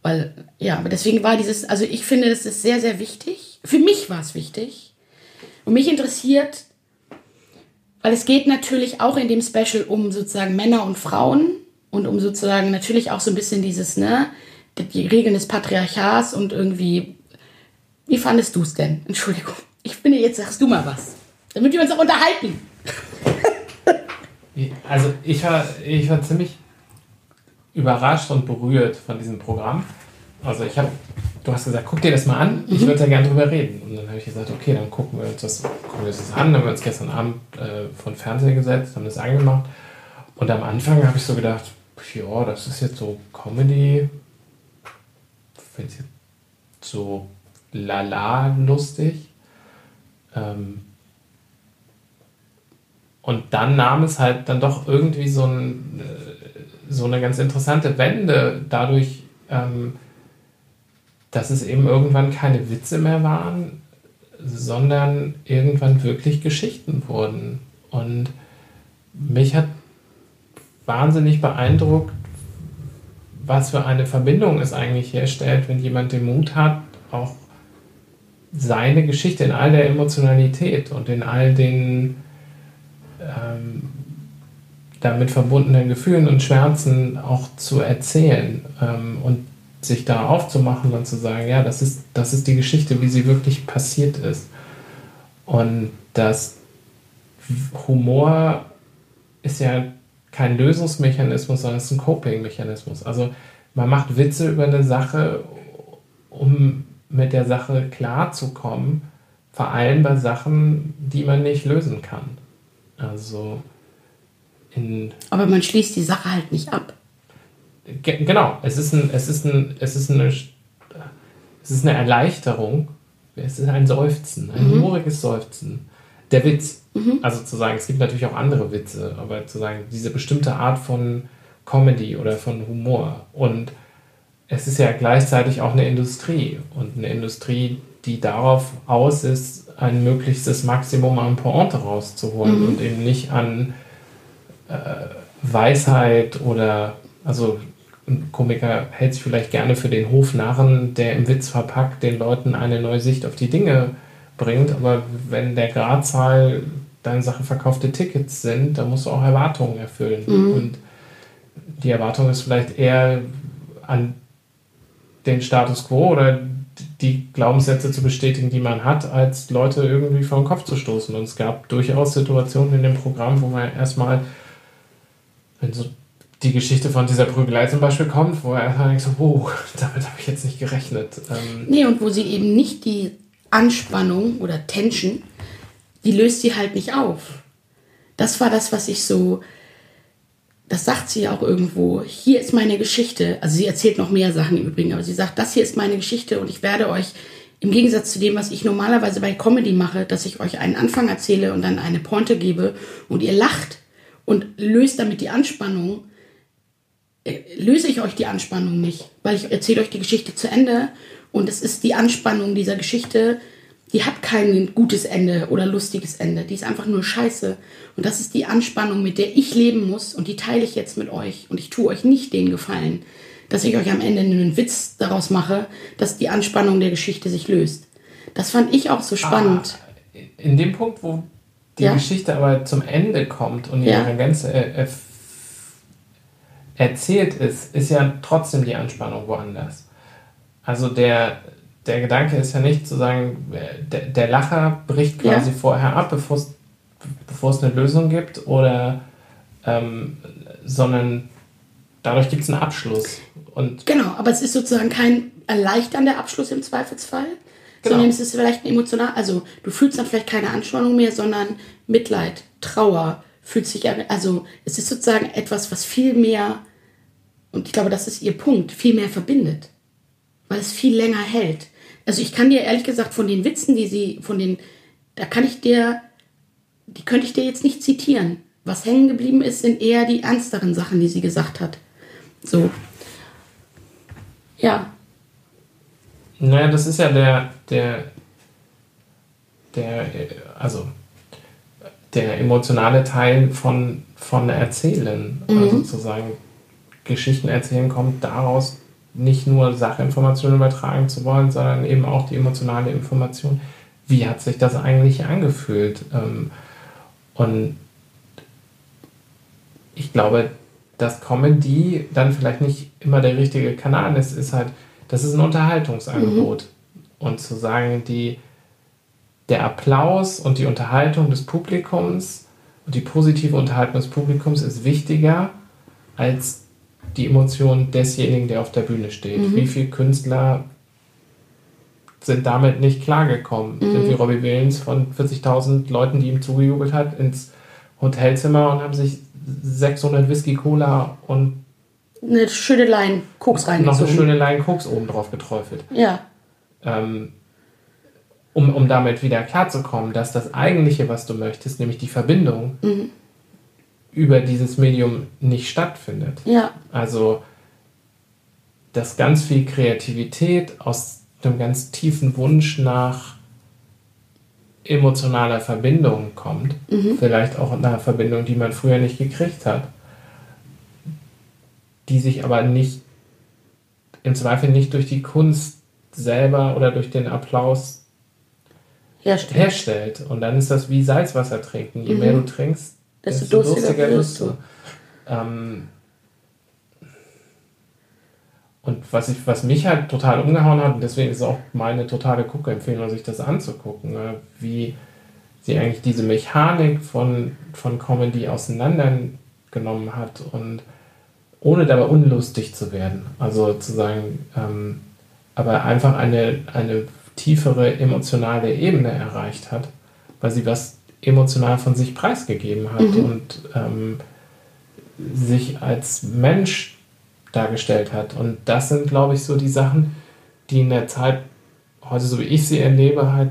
A: weil, ja, aber deswegen war dieses, also ich finde, das ist sehr, sehr wichtig. Für mich war es wichtig. Und mich interessiert weil es geht natürlich auch in dem Special um sozusagen Männer und Frauen und um sozusagen natürlich auch so ein bisschen dieses, ne, die Regeln des Patriarchats und irgendwie. Wie fandest du es denn? Entschuldigung. Ich finde, jetzt sagst du mal was. Damit wir uns auch unterhalten.
B: Also ich war, ich war ziemlich überrascht und berührt von diesem Programm. Also ich habe du hast gesagt, guck dir das mal an, ich würde da gerne drüber reden. Und dann habe ich gesagt, okay, dann gucken wir uns das, gucken wir uns das an. Dann haben wir uns gestern Abend äh, von Fernseher gesetzt, haben das angemacht. Und am Anfang habe ich so gedacht, ja, das ist jetzt so Comedy. Finde ich so lala lustig. Ähm und dann nahm es halt dann doch irgendwie so, ein, äh, so eine ganz interessante Wende dadurch, ähm, dass es eben irgendwann keine Witze mehr waren, sondern irgendwann wirklich Geschichten wurden. Und mich hat wahnsinnig beeindruckt, was für eine Verbindung es eigentlich herstellt, wenn jemand den Mut hat, auch seine Geschichte in all der Emotionalität und in all den ähm, damit verbundenen Gefühlen und Schmerzen auch zu erzählen. Ähm, und sich da aufzumachen und zu sagen, ja, das ist, das ist die Geschichte, wie sie wirklich passiert ist. Und das Humor ist ja kein Lösungsmechanismus, sondern es ist ein Coping-Mechanismus. Also man macht Witze über eine Sache, um mit der Sache klarzukommen, vor allem bei Sachen, die man nicht lösen kann. Also
A: in Aber man schließt die Sache halt nicht ab
B: genau, es ist, ein, es, ist ein, es, ist eine, es ist eine Erleichterung. Es ist ein Seufzen, ein mhm. humoriges Seufzen. Der Witz. Mhm. Also zu sagen, es gibt natürlich auch andere Witze, aber zu sagen, diese bestimmte Art von Comedy oder von Humor. Und es ist ja gleichzeitig auch eine Industrie. Und eine Industrie, die darauf aus ist, ein möglichstes Maximum an Pointe rauszuholen mhm. und eben nicht an äh, Weisheit oder also ein Komiker hält sich vielleicht gerne für den Hofnarren, der im Witz verpackt den Leuten eine neue Sicht auf die Dinge bringt. Aber wenn der Gradzahl deine Sachen verkaufte Tickets sind, dann musst du auch Erwartungen erfüllen. Mhm. Und die Erwartung ist vielleicht eher an den Status quo oder die Glaubenssätze zu bestätigen, die man hat, als Leute irgendwie vor den Kopf zu stoßen. Und es gab durchaus Situationen in dem Programm, wo man erstmal, wenn so die Geschichte von dieser Prügelei zum Beispiel kommt, wo er erstmal denkt so, wow, damit habe ich jetzt nicht gerechnet. Ähm,
A: Nee, und wo sie eben nicht die Anspannung oder Tension, die löst sie halt nicht auf. Das war das, was ich so, das sagt sie auch irgendwo, hier ist meine Geschichte. Also sie erzählt noch mehr Sachen im Übrigen, aber sie sagt, das hier ist meine Geschichte und ich werde euch im Gegensatz zu dem, was ich normalerweise bei Comedy mache, dass ich euch einen Anfang erzähle und dann eine Pointe gebe und ihr lacht und löst damit die Anspannung, löse ich euch die Anspannung nicht, weil ich erzähle euch die Geschichte zu Ende und es ist die Anspannung dieser Geschichte, die hat kein gutes Ende oder lustiges Ende, die ist einfach nur scheiße und das ist die Anspannung, mit der ich leben muss und die teile ich jetzt mit euch und ich tue euch nicht den Gefallen, dass ich euch am Ende einen Witz daraus mache, dass die Anspannung der Geschichte sich löst. Das fand ich auch so spannend.
B: Ah, in dem Punkt, wo die
A: Ja.
B: Geschichte aber zum Ende kommt und in
A: Ja.
B: ihrer Gänze äh, äh, erzählt ist, ist ja trotzdem die Anspannung woanders. Also der, der Gedanke ist ja nicht zu sagen, äh, der, der Lacher bricht quasi
A: Ja.
B: vorher ab, bevor es bevor es eine Lösung gibt, oder ähm, sondern dadurch gibt es einen Abschluss. Und
A: Genau, aber es ist sozusagen kein erleichternder Abschluss im Zweifelsfall,
B: Genau.
A: sondern es ist vielleicht ein emotional, also du fühlst dann vielleicht keine Anspannung mehr, sondern Mitleid, Trauer, fühlt sich, an- also es ist sozusagen etwas, was viel mehr, und ich glaube, das ist ihr Punkt, viel mehr verbindet, weil es viel länger hält. Also ich kann dir ehrlich gesagt von den Witzen, die sie, von den, da kann ich dir, die könnte ich dir jetzt nicht zitieren. Was hängen geblieben ist, sind eher die ernsteren Sachen, die sie gesagt hat. So. Ja,
B: Naja, das ist ja der, der, der, also der emotionale Teil von, von Erzählen. Also zu sagen, Geschichten erzählen kommt daraus, nicht nur Sachinformationen übertragen zu wollen, sondern eben auch die emotionale Information. Wie hat sich das eigentlich angefühlt? Ähm, Und ich glaube, dass Comedy dann vielleicht nicht immer der richtige Kanal ist, ist halt, das ist ein Unterhaltungsangebot. Und zu sagen, die, der Applaus und die Unterhaltung des Publikums und die positive Unterhaltung des Publikums ist wichtiger als die Emotion desjenigen, der auf der Bühne steht. Wie viele Künstler sind damit nicht klargekommen? Sind wie Robbie Williams von 40.000 Leuten, die ihm zugejubelt hat, ins Hotelzimmer und haben sich 600 Whisky Cola und
A: eine schöne Line Koks
B: noch eine schöne Line Koks oben drauf geträufelt.
A: Ja,
B: Ähm, um, um damit wieder klarzukommen, dass das Eigentliche, was du möchtest, nämlich die Verbindung, über dieses Medium nicht stattfindet.
A: ja,
B: Also, dass ganz viel Kreativität aus einem ganz tiefen Wunsch nach emotionaler Verbindung kommt. Vielleicht auch einer Verbindung, die man früher nicht gekriegt hat. Die sich aber nicht, im Zweifel nicht durch die Kunst selber oder durch den Applaus
A: herstellt.
B: herstellt. Und dann ist das wie Salzwasser trinken. Je mehr du trinkst,
A: Mhm. Desto durstiger wirst du.
B: Ähm, und was, ich, was mich halt total umgehauen hat, und deswegen ist es auch meine totale Guckempfehlung, sich das anzugucken, ne? wie sie eigentlich diese Mechanik von, von Comedy auseinandergenommen hat und ohne dabei unlustig zu werden. Also zu sagen, ähm, aber einfach eine, eine tiefere emotionale Ebene erreicht hat, weil sie was emotional von sich preisgegeben hat und ähm, sich als Mensch dargestellt hat. Und das sind, glaube ich, so die Sachen, die in der Zeit, heute so wie ich sie erlebe, halt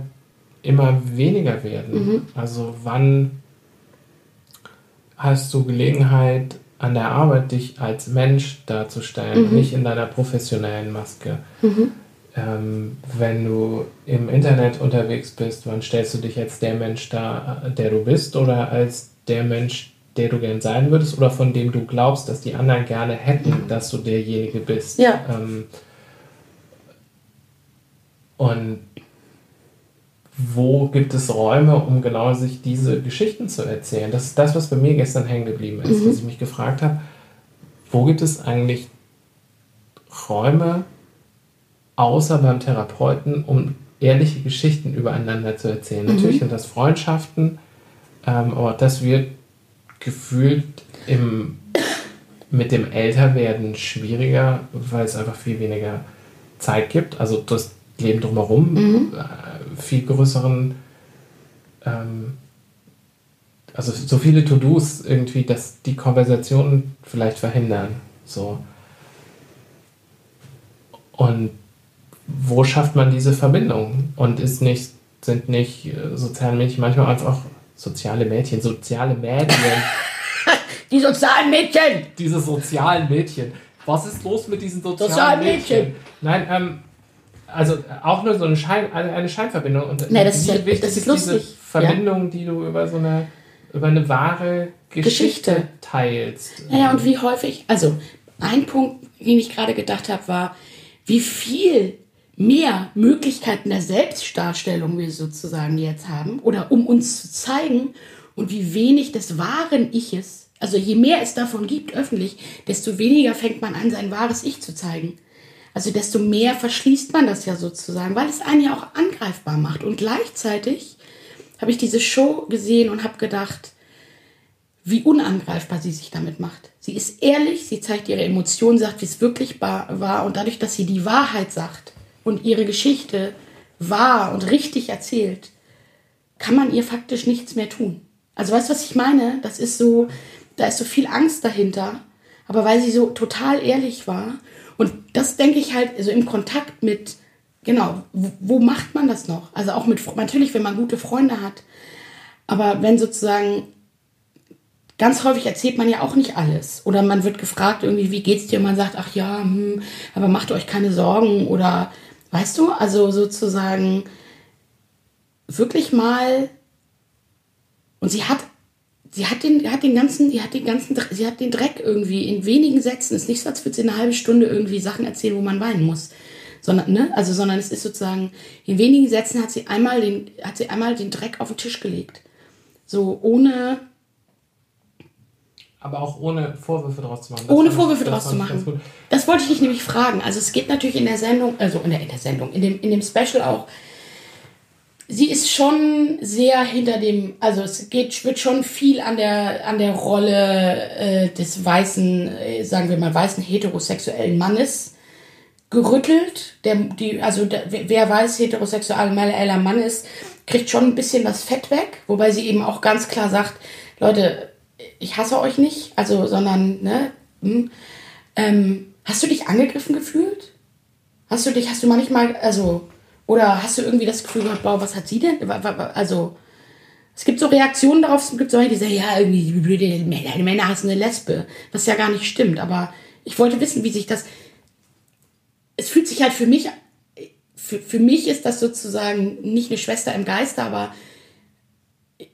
B: immer weniger werden. Also wann hast du Gelegenheit, an der Arbeit dich als Mensch darzustellen, nicht in deiner professionellen Maske? Ähm, wenn du im Internet unterwegs bist, wann stellst du dich als der Mensch dar, der du bist oder als der Mensch, der du gern sein würdest oder von dem du glaubst, dass die anderen gerne hätten, dass du derjenige bist?
A: Ja.
B: Ähm, und wo gibt es Räume, um genau sich diese Geschichten zu erzählen? Das ist das, was bei mir gestern hängen geblieben ist, dass ich mich gefragt habe, wo gibt es eigentlich Räume, außer beim Therapeuten, um ehrliche Geschichten übereinander zu erzählen.
A: Mhm.
B: Natürlich sind das Freundschaften, ähm, aber das wird gefühlt im, mit dem Älterwerden schwieriger, weil es einfach viel weniger Zeit gibt. Also das Leben drumherum
A: Mhm.
B: äh, viel größeren, ähm, also so viele To-Dos irgendwie, dass die Konversationen vielleicht verhindern. So. Und wo schafft man diese Verbindung? Und ist nicht, sind nicht äh, soziale Mädchen manchmal einfach soziale Mädchen, soziale Mädchen,
A: Die sozialen Mädchen!
B: diese sozialen Mädchen. Was ist los mit diesen sozialen,
A: Sozialen
B: Mädchen?
A: Mädchen.
B: Nein, ähm, also äh, auch nur so eine, Schein, eine Scheinverbindung. Und
A: Nee, das ist
B: wie
A: ja-
B: wichtig
A: das ist
B: diese
A: lustig,
B: Verbindung, die du über so eine, über eine wahre Geschichte,
A: Geschichte.
B: teilst.
A: Naja, und wie häufig, also ein Punkt, den ich gerade gedacht habe, war, wie viel mehr Möglichkeiten der Selbstdarstellung wir sozusagen jetzt haben oder um uns zu zeigen und wie wenig des wahren Iches, also je mehr es davon gibt öffentlich, desto weniger fängt man an, sein wahres Ich zu zeigen. Also desto mehr verschließt man das ja sozusagen, weil es einen ja auch angreifbar macht. Und gleichzeitig habe ich diese Show gesehen und habe gedacht, wie unangreifbar sie sich damit macht. Sie ist ehrlich, sie zeigt ihre Emotionen, sagt, wie es wirklich war und dadurch, dass sie die Wahrheit sagt und ihre Geschichte wahr und richtig erzählt, kann man ihr faktisch nichts mehr tun. Also weißt du, was ich meine? Das ist so, da ist so viel Angst dahinter, aber weil sie so total ehrlich war und das denke ich halt, also im Kontakt mit, genau, wo, macht man das noch? Also auch mit, natürlich, wenn man gute Freunde hat, aber wenn sozusagen ganz häufig erzählt man ja auch nicht alles. Oder man wird gefragt irgendwie, wie geht's dir? Und man sagt, ach ja, hm, aber macht euch keine Sorgen. Oder, weißt du, also sozusagen wirklich mal, und sie hat, sie hat den, hat den ganzen, die hat den ganzen, sie hat den Dreck irgendwie in wenigen Sätzen. Ist nicht so, als würde sie eine halbe Stunde irgendwie Sachen erzählen, wo man weinen muss. Sondern, ne, also, sondern es ist sozusagen, in wenigen Sätzen hat sie einmal den, hat sie einmal den Dreck auf den Tisch gelegt. So, ohne,
B: Aber auch ohne Vorwürfe draus zu machen. Das
A: ohne
B: ich-
A: Vorwürfe
B: das
A: draus zu
B: ich
A: machen. Das wollte ich dich nämlich fragen. Also es geht natürlich in der Sendung, also in der, in der Sendung, in dem, in dem Special auch. Sie ist schon sehr hinter dem, also es geht, wird schon viel an der, an der Rolle äh, des weißen, äh, sagen wir mal, weißen heterosexuellen Mannes gerüttelt. Der, die, also der, wer weiß, heterosexueller Mann ist, kriegt schon ein bisschen das Fett weg, wobei sie eben auch ganz klar sagt, Leute, ich hasse euch nicht, also, sondern, ne, hm, ähm, hast du dich angegriffen gefühlt? Hast du dich, hast du manchmal, also, oder hast du irgendwie das Gefühl gehabt, wow, was hat sie denn? Also, es gibt so Reaktionen darauf, es gibt solche, die sagen, ja, irgendwie, blöde Männer, Männer hassen eine Lesbe, was ja gar nicht stimmt, aber ich wollte wissen, wie sich das, es fühlt sich halt für mich, für, für mich ist das sozusagen nicht eine Schwester im Geiste, aber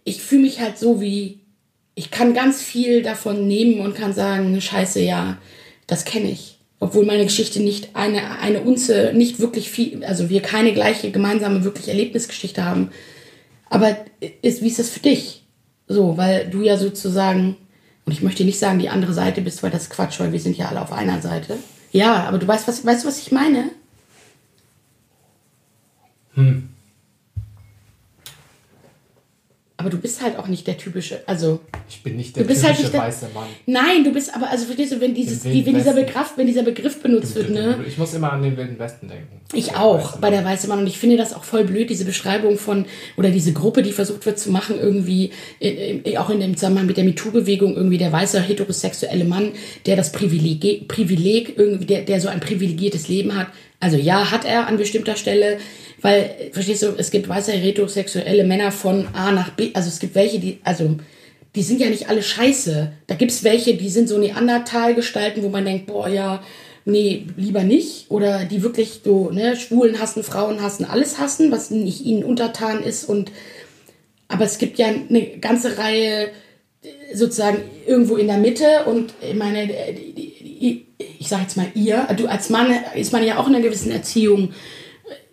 A: ich fühle mich halt so wie, ich kann ganz viel davon nehmen und kann sagen, scheiße, ja, das kenne ich. Obwohl meine Geschichte nicht eine, eine Unze, nicht wirklich viel, also wir keine gleiche gemeinsame wirklich Erlebnisgeschichte haben. Aber ist, wie ist das für dich? So, weil du ja sozusagen, und ich möchte nicht sagen, die andere Seite bist, weil das ist Quatsch, weil wir sind ja alle auf einer Seite. Ja, aber du weißt, was, weißt du, was ich meine? Aber du bist halt auch nicht der typische, also
B: Ich bin nicht der
A: Du bist
B: typische
A: halt nicht der-
B: weiße Mann.
A: Nein, du bist aber, also verstehst du, wenn, dieses, die, wenn, dieser. Begriff, wenn dieser Begriff benutzt wird, ne?
B: Ich muss immer an den Wilden Westen denken.
A: Ich auch, bei der Weiße Mann. Und ich finde das auch voll blöd, diese Beschreibung von, oder diese Gruppe, die versucht wird zu machen, irgendwie, äh, äh, auch in dem Zusammenhang mit der MeToo-Bewegung, irgendwie der weiße heterosexuelle Mann, der das Privileg, Privileg irgendwie, der, der so ein privilegiertes Leben hat. Also ja, hat er an bestimmter Stelle, weil, verstehst du, es gibt weiße heterosexuelle Männer von A nach B, also es gibt welche, die, also, die sind ja nicht alle scheiße. Da gibt's welche, die sind so Neandertal-Gestalten, wo man denkt, boah, ja, nee, lieber nicht. Oder die wirklich so, ne, Schwulen hassen, Frauen hassen, alles hassen, was nicht ihnen untertan ist. Und aber es gibt ja eine ganze Reihe äh, sozusagen irgendwo in der Mitte und ich meine, äh, die- die- die- ich sage jetzt mal ihr, du als Mann ist man ja auch in einer gewissen Erziehung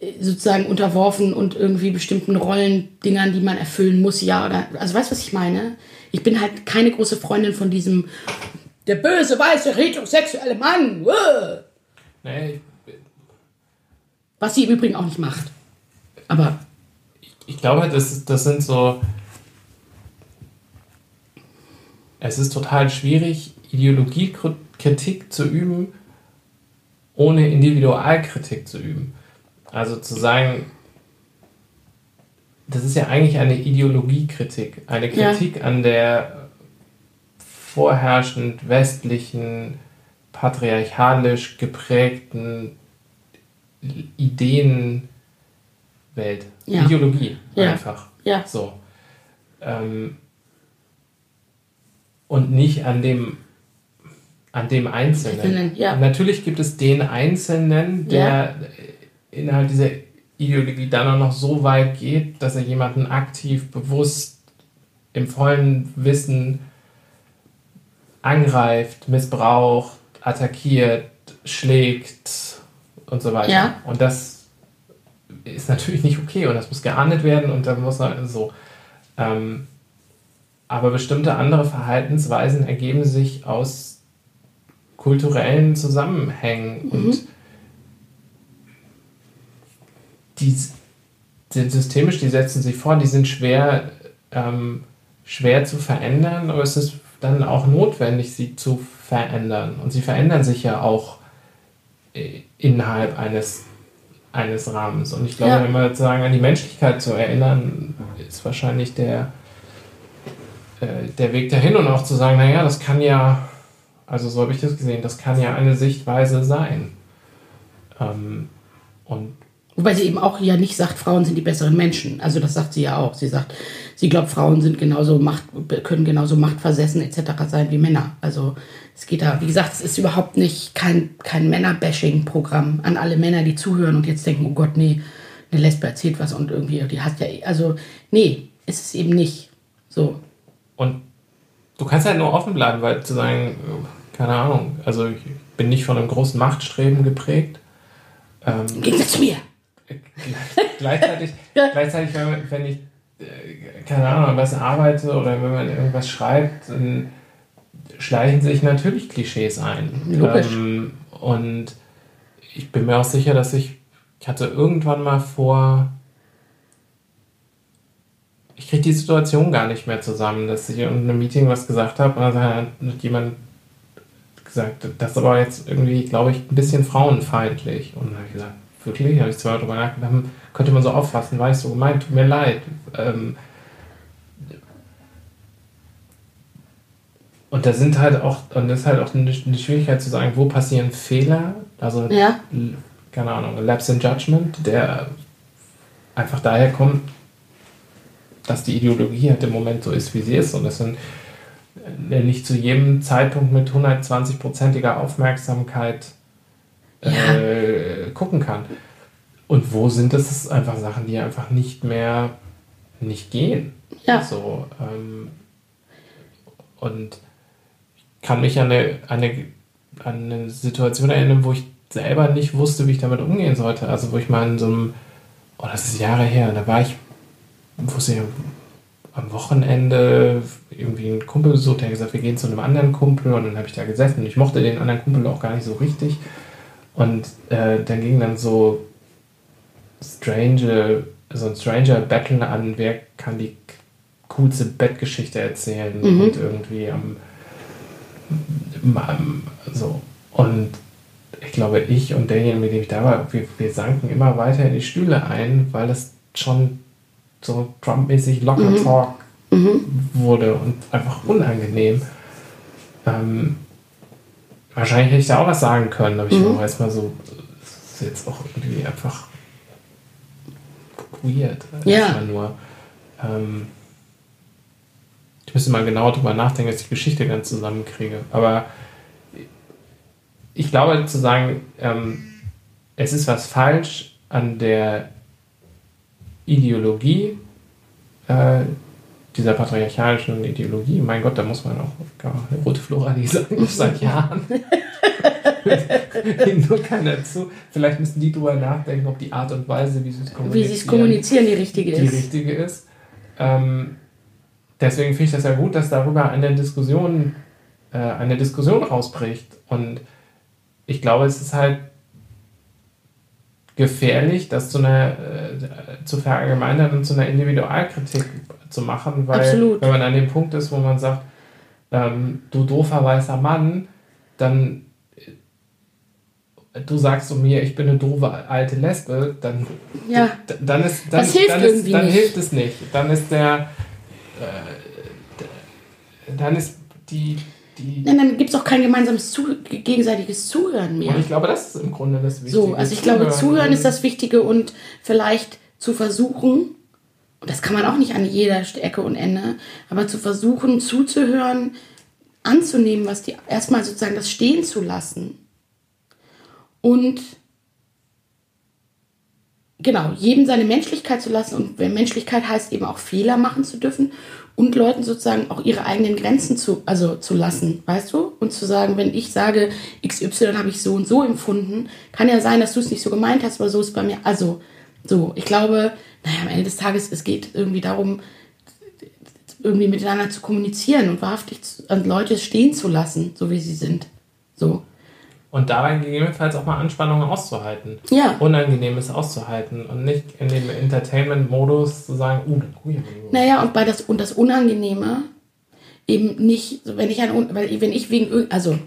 A: äh, sozusagen unterworfen und irgendwie bestimmten Rollendingern, die man erfüllen muss, ja oder also weißt du, was ich meine? Ich bin halt keine große Freundin von diesem der böse weiße heterosexuelle Mann. Uah.
B: Nee, ich,
A: Was sie im Übrigen auch nicht macht. Aber
B: ich glaube, das, das sind so. Es ist total schwierig, Ideologiekritik zu üben, ohne Individualkritik zu üben. Also zu sagen, das ist ja eigentlich eine Ideologiekritik, eine Kritik ja. an der vorherrschend westlichen, patriarchalisch geprägten Ideenwelt. Ja. Ideologie ja. einfach. Ja. So. Ähm, und nicht an dem an dem Einzelnen. Ja. Natürlich gibt es den Einzelnen, der ja. innerhalb dieser Ideologie dann auch noch so weit geht, dass er jemanden aktiv, bewusst, im vollen Wissen angreift, missbraucht, attackiert, schlägt und so weiter. Ja. Und das ist natürlich nicht okay und das muss geahndet werden und dann muss man so. Ähm, aber bestimmte andere Verhaltensweisen ergeben sich aus kulturellen Zusammenhängen mhm. und die sind systemisch, die setzen sich vor, die sind schwer, ähm, schwer zu verändern, aber es ist dann auch notwendig, sie zu verändern. Und sie verändern sich ja auch äh, innerhalb eines, eines Rahmens. Und ich glaube, ja. immer sagen, an die Menschlichkeit zu erinnern, ist wahrscheinlich der, äh, der Weg dahin und auch zu sagen, naja, das kann ja, also so habe ich das gesehen, das kann ja eine Sichtweise sein. Ähm, und
A: Wobei sie eben auch ja nicht sagt, Frauen sind die besseren Menschen. Also das sagt sie ja auch. Sie sagt, sie glaubt, Frauen sind genauso Macht, können genauso machtversessen etc. sein wie Männer. Also es geht da, wie gesagt, es ist überhaupt nicht kein, kein Männer-Bashing-Programm an alle Männer, die zuhören und jetzt denken, oh Gott, nee, eine Lesbe erzählt was und irgendwie, die hat ja, also nee, ist es eben nicht. So.
B: Und du kannst halt nur offen bleiben, weil zu sagen, keine Ahnung, also ich bin nicht von einem großen Machtstreben geprägt.
A: Ähm, Im Gegensatz zu mir
B: gleichzeitig, gleichzeitig, wenn, wenn ich, äh, keine Ahnung, was arbeite oder wenn man irgendwas schreibt, dann schleichen sich natürlich Klischees ein. Logisch. Ähm, und ich bin mir auch sicher, dass ich, ich hatte irgendwann mal vor, ich kriege die Situation gar nicht mehr zusammen, dass ich in einem Meeting was gesagt habe und dann hat jemand gesagt, das ist aber jetzt irgendwie, glaube ich, ein bisschen frauenfeindlich. Und dann habe ich gesagt, wirklich, habe ich zwar darüber nachgedacht, könnte man so auffassen, war ich so gemeint, tut mir leid. Ähm, und da sind halt auch, und das ist halt auch eine, Schwierigkeit zu sagen, wo passieren Fehler, also ja. keine Ahnung, Lapse in Judgment, der einfach daher kommt, dass die Ideologie halt im Moment so ist, wie sie ist und das sind äh, nicht zu jedem Zeitpunkt mit 120-prozentiger Aufmerksamkeit ja. äh, gucken kann. Und wo sind das einfach Sachen, die einfach nicht mehr nicht gehen? Ja. So, ähm, und ich kann mich an eine, eine, an eine Situation erinnern, wo ich selber nicht wusste, wie ich damit umgehen sollte. Also wo ich mal in so einem, oh, das ist Jahre her, da war ich, wusste ich, am Wochenende irgendwie einen Kumpel besucht, der hat gesagt, wir gehen zu einem anderen Kumpel und dann habe ich da gesessen und ich mochte den anderen Kumpel auch gar nicht so richtig. Und äh, dann ging dann so strange, so ein Stranger Battle an, wer kann die coolste Bettgeschichte erzählen mhm. und irgendwie am, am, so. Und ich glaube, ich und derjenige, mit dem ich da war, wir, wir sanken immer weiter in die Stühle ein, weil es schon so Trump-mäßig locker mhm. Talk mhm. wurde und einfach unangenehm. Ähm, Wahrscheinlich hätte ich da auch was sagen können, aber ich mhm. war erstmal so, das ist jetzt auch irgendwie einfach weird. Ja. Nur. Ähm, ich müsste mal genau drüber nachdenken, dass ich die Geschichte ganz zusammenkriege. Aber ich glaube zu sagen, ähm, es ist was falsch an der Ideologie, äh, dieser patriarchalischen Ideologie, mein Gott, da muss man auch eine rote Flora, die sagen seit Jahren. nur keiner zu. Vielleicht müssen die drüber nachdenken, ob die Art und Weise, wie sie es kommunizieren, wie sie es kommunizieren die richtige die ist. Die richtige ist. Ähm, deswegen finde ich das ja gut, dass darüber eine Diskussion, äh, eine Diskussion rausbricht. Und ich glaube, es ist halt gefährlich, das zu einer äh, zu verallgemeinern und zu einer Individualkritik zu machen, weil
A: Absolut.
B: wenn man an dem Punkt ist, wo man sagt, ähm, du doofer weißer Mann, dann äh, du sagst zu mir, ich bin eine doofe alte Lesbe, dann,
A: Ja.
B: dann ist dann,
A: Das hilft
B: dann, ist, dann
A: nicht.
B: hilft es nicht. Dann ist der äh, dann ist die die
A: Nein, dann gibt es auch kein gemeinsames zu gegenseitiges Zuhören mehr.
B: und ich glaube, das ist im Grunde das Wichtige.
A: So, also ich glaube, Zuhören ist das Wichtige und vielleicht zu versuchen, und das kann man auch nicht an jeder Ecke und Ende, aber zu versuchen, zuzuhören, anzunehmen, was die, erstmal sozusagen das stehen zu lassen. Und genau, jedem seine Menschlichkeit zu lassen und wenn Menschlichkeit heißt eben auch Fehler machen zu dürfen und Leuten sozusagen auch ihre eigenen Grenzen zu, also zu lassen, weißt du? Und zu sagen, wenn ich sage, XY habe ich so und so empfunden, kann ja sein, dass du es nicht so gemeint hast, aber so ist bei mir. Also, so, ich glaube, naja, am Ende des Tages, es geht irgendwie darum, irgendwie miteinander zu kommunizieren und wahrhaftig zu, Leute stehen zu lassen, so wie sie sind. So.
B: Und dabei gegebenenfalls auch mal Anspannungen auszuhalten.
A: Ja.
B: Unangenehmes auszuhalten und nicht in dem Entertainment-Modus zu sagen, uh, ui, ui, ui.
A: Naja, und bei das, und das Unangenehme eben nicht, wenn ich ein, weil wenn ich wegen, also,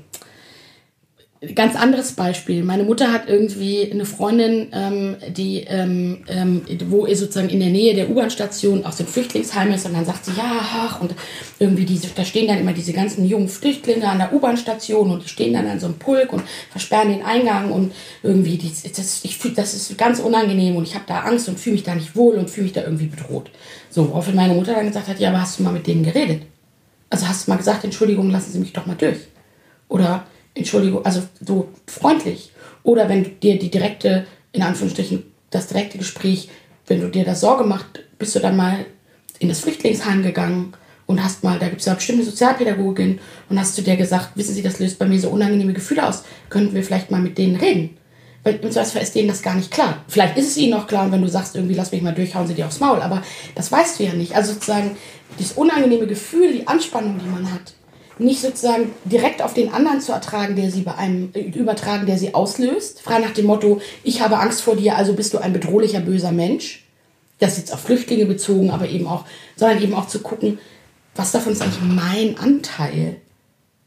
A: ganz anderes Beispiel. Meine Mutter hat irgendwie eine Freundin, ähm, die, ähm, ähm, wo ihr sozusagen in der Nähe der U-Bahn-Station so ein Flüchtlingsheim ist und dann sagt sie, ja, ach, und irgendwie diese, da stehen dann immer diese ganzen jungen Flüchtlinge an der U-Bahn-Station und die stehen dann an so einem Pulk und versperren den Eingang und irgendwie, die, das, ich fühl, das ist ganz unangenehm und ich habe da Angst und fühle mich da nicht wohl und fühle mich da irgendwie bedroht. So, woraufhin meine Mutter dann gesagt hat, ja, aber hast du mal mit denen geredet? Also hast du mal gesagt, Entschuldigung, lassen Sie mich doch mal durch. Oder Entschuldigung, also so freundlich. Oder wenn du dir die direkte, in Anführungsstrichen, das direkte Gespräch, wenn du dir da Sorge macht, bist du dann mal in das Flüchtlingsheim gegangen und hast mal, da gibt es ja bestimmt eine Sozialpädagogin und hast zu der gesagt, wissen Sie, das löst bei mir so unangenehme Gefühle aus, könnten wir vielleicht mal mit denen reden? Weil im Zweifelsfall ist denen das gar nicht klar. Vielleicht ist es ihnen auch klar und wenn du sagst, irgendwie lass mich mal durch, hauen sie dir aufs Maul. Aber das weißt du ja nicht. Also sozusagen das unangenehme Gefühl, die Anspannung, die man hat, nicht sozusagen direkt auf den anderen zu ertragen, der sie bei einem äh, übertragen, der sie auslöst. Frei nach dem Motto, ich habe Angst vor dir, also bist du ein bedrohlicher, böser Mensch. Das ist jetzt auf Flüchtlinge bezogen, aber eben auch, sondern eben auch zu gucken, was davon ist eigentlich mein Anteil?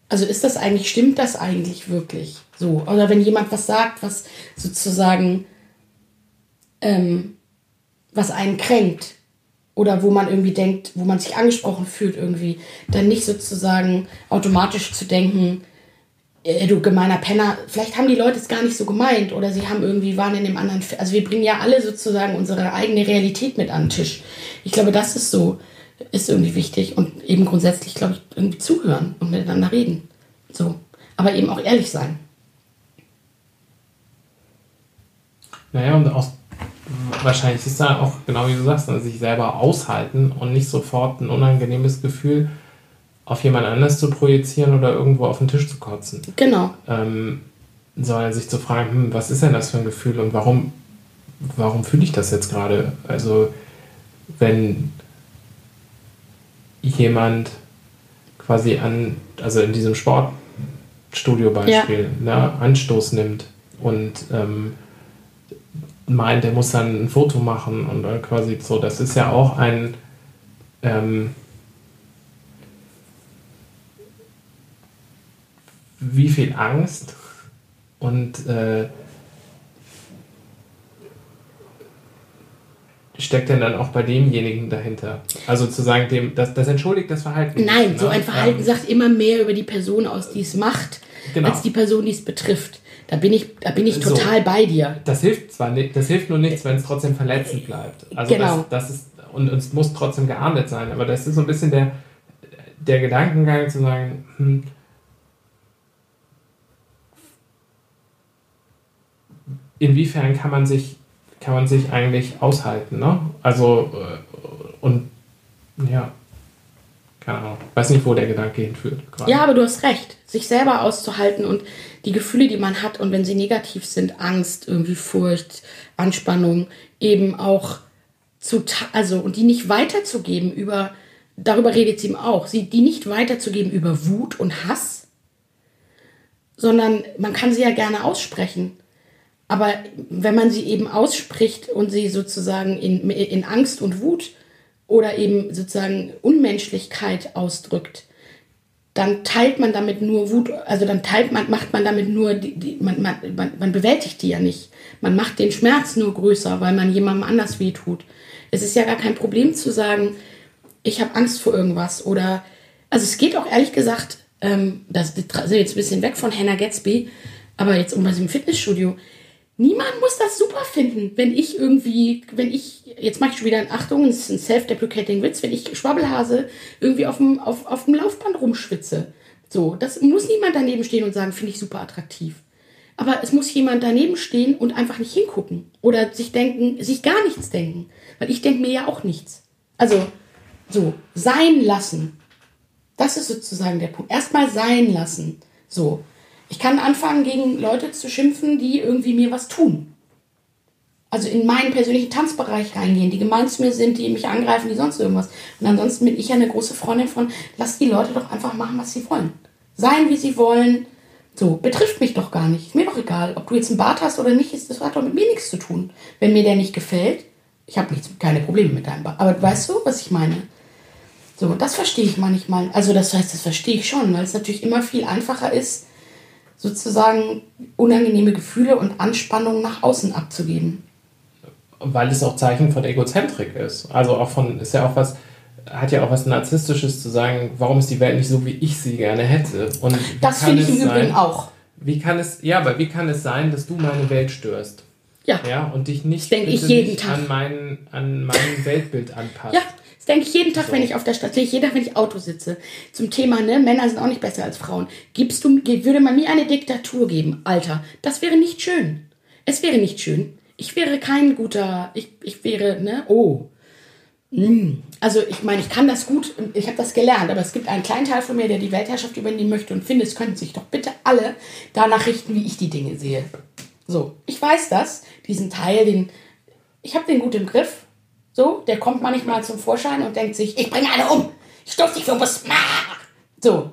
A: Also ist das eigentlich, stimmt das eigentlich wirklich so? Oder wenn jemand was sagt, was sozusagen, ähm, was einen kränkt oder wo man irgendwie denkt, wo man sich angesprochen fühlt irgendwie, dann nicht sozusagen automatisch zu denken, äh, du gemeiner Penner, vielleicht haben die Leute es gar nicht so gemeint oder sie haben irgendwie, waren in dem anderen, also wir bringen ja alle sozusagen unsere eigene Realität mit an den Tisch. Ich glaube, das ist so, ist irgendwie wichtig und eben grundsätzlich, glaube ich, irgendwie zuhören und miteinander reden. So. Aber eben auch ehrlich sein.
B: Naja, und auch wahrscheinlich ist da auch, genau wie du sagst, also sich selber aushalten und nicht sofort ein unangenehmes Gefühl auf jemand anders zu projizieren oder irgendwo auf den Tisch zu kotzen.
A: Genau.
B: Ähm, sondern sich zu fragen, hm, was ist denn das für ein Gefühl und warum, warum fühle ich das jetzt gerade? Also, wenn jemand quasi an, also in diesem Sportstudio-Beispiel, ne, Anstoß nimmt und ähm, meint, er muss dann ein Foto machen und dann quasi so, das ist ja auch ein ähm, wie viel Angst und äh, steckt denn dann auch bei demjenigen dahinter? Also zu sagen, dem, das, das entschuldigt das Verhalten. nicht,
A: Nein,
B: ne?
A: so ein Verhalten
B: Ähm,
A: sagt immer mehr über die Person aus, die es macht,
B: Genau.
A: als die Person, die es betrifft. Da bin ich, da bin ich
B: So.
A: total bei dir.
B: Das hilft zwar nicht, das hilft nur nichts, wenn es trotzdem verletzend bleibt. Also
A: Genau.
B: das, das ist, und es muss trotzdem geahndet sein, aber das ist so ein bisschen der, der Gedankengang zu sagen, hm, inwiefern kann man sich, kann man sich eigentlich aushalten, ne? Also, äh, und ja, keine Ahnung, weiß nicht, wo der Gedanke hinführt. gerade.
A: Ja, aber du hast recht, sich selber auszuhalten und die Gefühle, die man hat und wenn sie negativ sind, Angst, irgendwie Furcht, Anspannung, eben auch zu, also und die nicht weiterzugeben über, darüber redet sie ihm auch, sie die nicht weiterzugeben über Wut und Hass, sondern man kann sie ja gerne aussprechen, Aber wenn man sie eben ausspricht und sie sozusagen in, in Angst und Wut oder eben sozusagen Unmenschlichkeit ausdrückt, dann teilt man damit nur Wut, also dann teilt man, macht man damit nur, die, die, man, man, man, man bewältigt die ja nicht. Man macht den Schmerz nur größer, weil man jemandem anders wehtut. Es ist ja gar kein Problem zu sagen, ich habe Angst vor irgendwas oder, also es geht auch ehrlich gesagt, ähm, das sind jetzt ein bisschen weg von Hannah Gatsby, aber jetzt um was im Fitnessstudio, Niemand muss das super finden, wenn ich irgendwie, wenn ich, jetzt mache ich schon wieder eine Achtung, das ist ein self-deprecating Witz, wenn ich Schwabbelhase irgendwie auf dem, auf, auf dem Laufband rumschwitze. So, das muss niemand daneben stehen und sagen, finde ich super attraktiv. Aber es muss jemand daneben stehen und einfach nicht hingucken. Oder sich denken, sich gar nichts denken. Weil ich denke mir ja auch nichts. Also, so, sein lassen. Das ist sozusagen der Punkt. Erstmal sein lassen. So. Ich kann anfangen, gegen Leute zu schimpfen, die irgendwie mir was tun. Also in meinen persönlichen Tanzbereich reingehen, die gemein zu mir sind, die mich angreifen, die sonst irgendwas. Und ansonsten bin ich ja eine große Freundin von, lass die Leute doch einfach machen, was sie wollen. Sein, wie sie wollen. So, betrifft mich doch gar nicht. Ist mir doch egal, ob du jetzt einen Bart hast oder nicht, das hat doch mit mir nichts zu tun. Wenn mir der nicht gefällt, ich habe keine Probleme mit deinem Bart. Aber weißt du, was ich meine? So, das verstehe ich manchmal. Also das heißt, das verstehe ich schon, weil es natürlich immer viel einfacher ist, sozusagen unangenehme Gefühle und Anspannungen nach außen abzugeben.
B: Weil es auch Zeichen von Egozentrik ist. Also auch von, ist ja auch was, hat ja auch was Narzisstisches zu sagen, warum ist die Welt nicht so, wie ich sie gerne hätte. Und
A: das finde ich im sein, Übrigen auch.
B: Wie kann es, ja, aber wie kann es sein, dass du meine Welt störst?
A: Ja.
B: Ja, und dich nicht,
A: denke ich jeden Tag.
B: an mein, an mein Weltbild anpasst.
A: Ja, denke ich jeden Tag, so. wenn ich auf der Stadt sehe, jeden Tag, wenn ich Auto sitze. Zum Thema, ne, Männer sind auch nicht besser als Frauen. Gibst du, würde man mir eine Diktatur geben, Alter, das wäre nicht schön. Es wäre nicht schön. Ich wäre kein guter, ich, ich wäre, ne, oh. Hm. Also ich meine, ich kann das gut, ich habe das gelernt, aber es gibt einen kleinen Teil von mir, der die Weltherrschaft übernehmen möchte und finde, es könnten sich doch bitte alle danach richten, wie ich die Dinge sehe. So, ich weiß das, diesen Teil, den, ich habe den gut im Griff, so, der kommt manchmal zum Vorschein und denkt sich, ich bringe alle um. Ich stopf dich für was. So.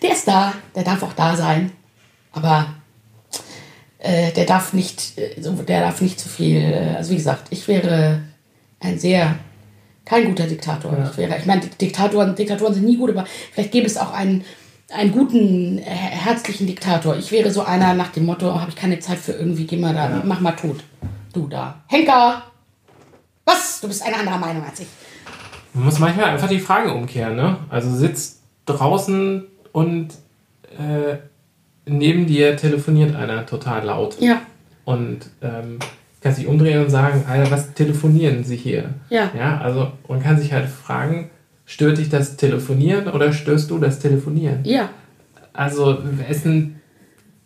A: Der ist da, der darf auch da sein. Aber äh, der darf nicht, äh, der darf nicht zu viel. Äh, also wie gesagt, ich wäre ein sehr kein guter Diktator. Ja. Ich, wäre, ich meine, Diktatoren, Diktatoren sind nie gut, aber vielleicht gäbe es auch einen, einen guten, äh, herzlichen Diktator. Ich wäre so einer nach dem Motto, habe ich keine Zeit für irgendwie, geh mal da, ja. mach mal tot du da? Henker! Was? Du bist eine andere Meinung als ich.
B: Man muss manchmal einfach die Frage umkehren, ne? Also sitzt draußen und äh, neben dir telefoniert einer total laut.
A: Ja.
B: Und ähm, kann sich umdrehen und sagen, Alter, was telefonieren Sie hier?
A: Ja.
B: Ja, also man kann sich halt fragen, stört dich das Telefonieren oder störst du das Telefonieren?
A: Ja.
B: Also wessen,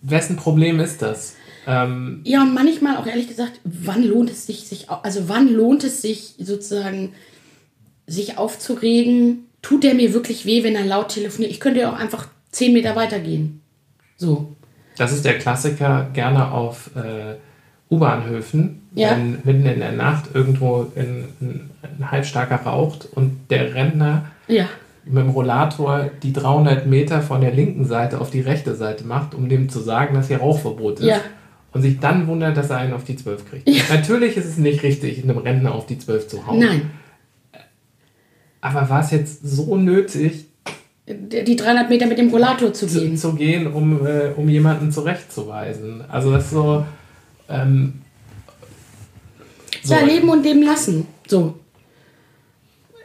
B: wessen Problem ist das? Ähm,
A: ja, und manchmal auch ehrlich gesagt, wann lohnt es sich, sich, also wann lohnt es sich sozusagen, sich aufzuregen? Tut der mir wirklich weh, wenn er laut telefoniert? Ich könnte ja auch einfach zehn Meter weitergehen. So.
B: Das ist der Klassiker gerne auf äh, U-Bahnhöfen,
A: ja.
B: wenn mitten in der Nacht irgendwo ein, ein, ein halbstarker raucht und der Rentner
A: ja.
B: mit dem Rollator die 300 Meter von der linken Seite auf die rechte Seite macht, um dem zu sagen, dass hier Rauchverbot ist.
A: Ja
B: und sich dann wundert, dass er einen auf die 12 kriegt. Ja. Natürlich ist es nicht richtig, einem Rentner auf die 12 zu hauen.
A: Nein.
B: Aber war es jetzt so nötig,
A: die 300 Meter mit dem Rollator zu gehen?
B: Zu, zu gehen, um, äh, um jemanden zurechtzuweisen. Also das ist so... Ähm,
A: so. Ja, leben und leben lassen. So.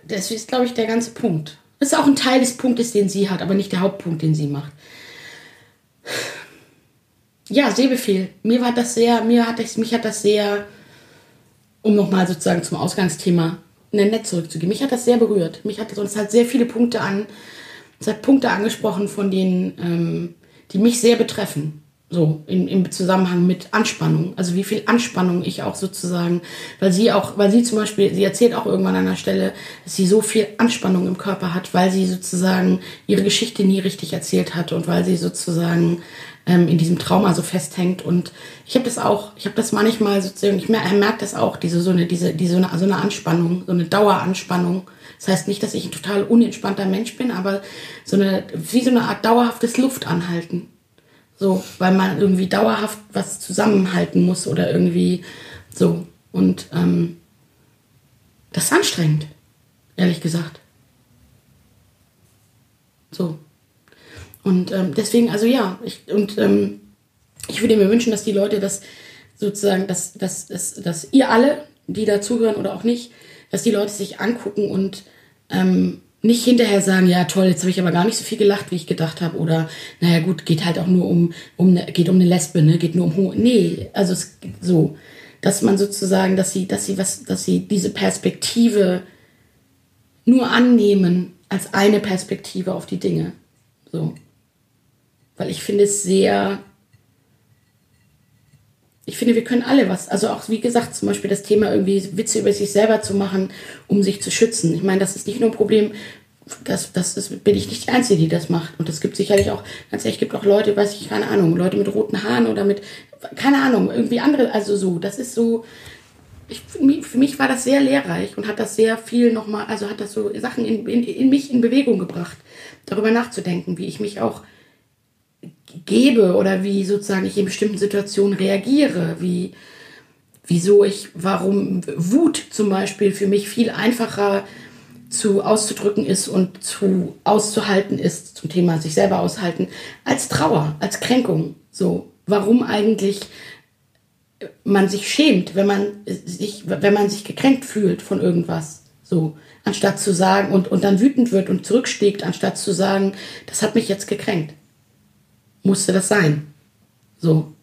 A: Das ist, glaube ich, der ganze Punkt. Das ist auch ein Teil des Punktes, den sie hat, aber nicht der Hauptpunkt, den sie macht. Ja, Sehbefehl. Mir war das sehr, mir hat das, mich hat das sehr, um nochmal sozusagen zum Ausgangsthema nett zurückzugehen, mich hat das sehr berührt. Mich hat das, und es hat sehr viele Punkte an, es hat Punkte angesprochen, von denen, ähm, die mich sehr betreffen. So, im, im Zusammenhang mit Anspannung. Also wie viel Anspannung ich auch sozusagen, weil sie auch, weil sie zum Beispiel, sie erzählt auch irgendwann an einer Stelle, dass sie so viel Anspannung im Körper hat, weil sie sozusagen ihre Geschichte nie richtig erzählt hat und weil sie sozusagen ähm, in diesem Trauma so festhängt. Und ich habe das auch, ich habe das manchmal sozusagen, ich merke merk das auch, diese so eine, diese, diese so eine, so eine Anspannung, so eine Daueranspannung. Das heißt nicht, dass ich ein total unentspannter Mensch bin, aber so eine, wie so eine Art dauerhaftes Luftanhalten. So, weil man irgendwie dauerhaft was zusammenhalten muss oder irgendwie so. Und ähm, das ist anstrengend, ehrlich gesagt. So. Und ähm, deswegen, also ja, ich, und ähm, ich würde mir wünschen, dass die Leute das sozusagen, dass, dass, dass, dass ihr alle, die da zuhören oder auch nicht, dass die Leute sich angucken und ähm, nicht hinterher sagen, ja toll, jetzt habe ich aber gar nicht so viel gelacht, wie ich gedacht habe. Oder naja gut, geht halt auch nur um, um ne, geht um eine Lesbe, ne? Geht nur um Homo. Nee, also es so, dass man sozusagen, dass sie, dass sie was, dass sie diese Perspektive nur annehmen als eine Perspektive auf die Dinge. So. Weil ich finde es sehr ich finde, wir können alle was. Also auch, wie gesagt, zum Beispiel das Thema irgendwie Witze über sich selber zu machen, um sich zu schützen. Ich meine, das ist nicht nur ein Problem, das, das, das bin ich nicht die Einzige, die das macht. Und es gibt sicherlich auch, ganz ehrlich, gibt auch Leute, weiß ich, keine Ahnung, Leute mit roten Haaren oder mit, keine Ahnung, irgendwie andere, also so. Das ist so, ich, für mich war das sehr lehrreich und hat das sehr viel nochmal, also hat das so Sachen in, in, in mich in Bewegung gebracht, darüber nachzudenken, wie ich mich auch gebe oder wie sozusagen ich in bestimmten Situationen reagiere, wie, wieso ich, warum Wut zum Beispiel für mich viel einfacher zu auszudrücken ist und zu auszuhalten ist zum Thema sich selber aushalten als Trauer, als Kränkung. So, warum eigentlich man sich schämt, wenn man sich, wenn man sich gekränkt fühlt von irgendwas. So, anstatt zu sagen und, und dann wütend wird und zurückschlägt, anstatt zu sagen, das hat mich jetzt gekränkt musste das sein. So.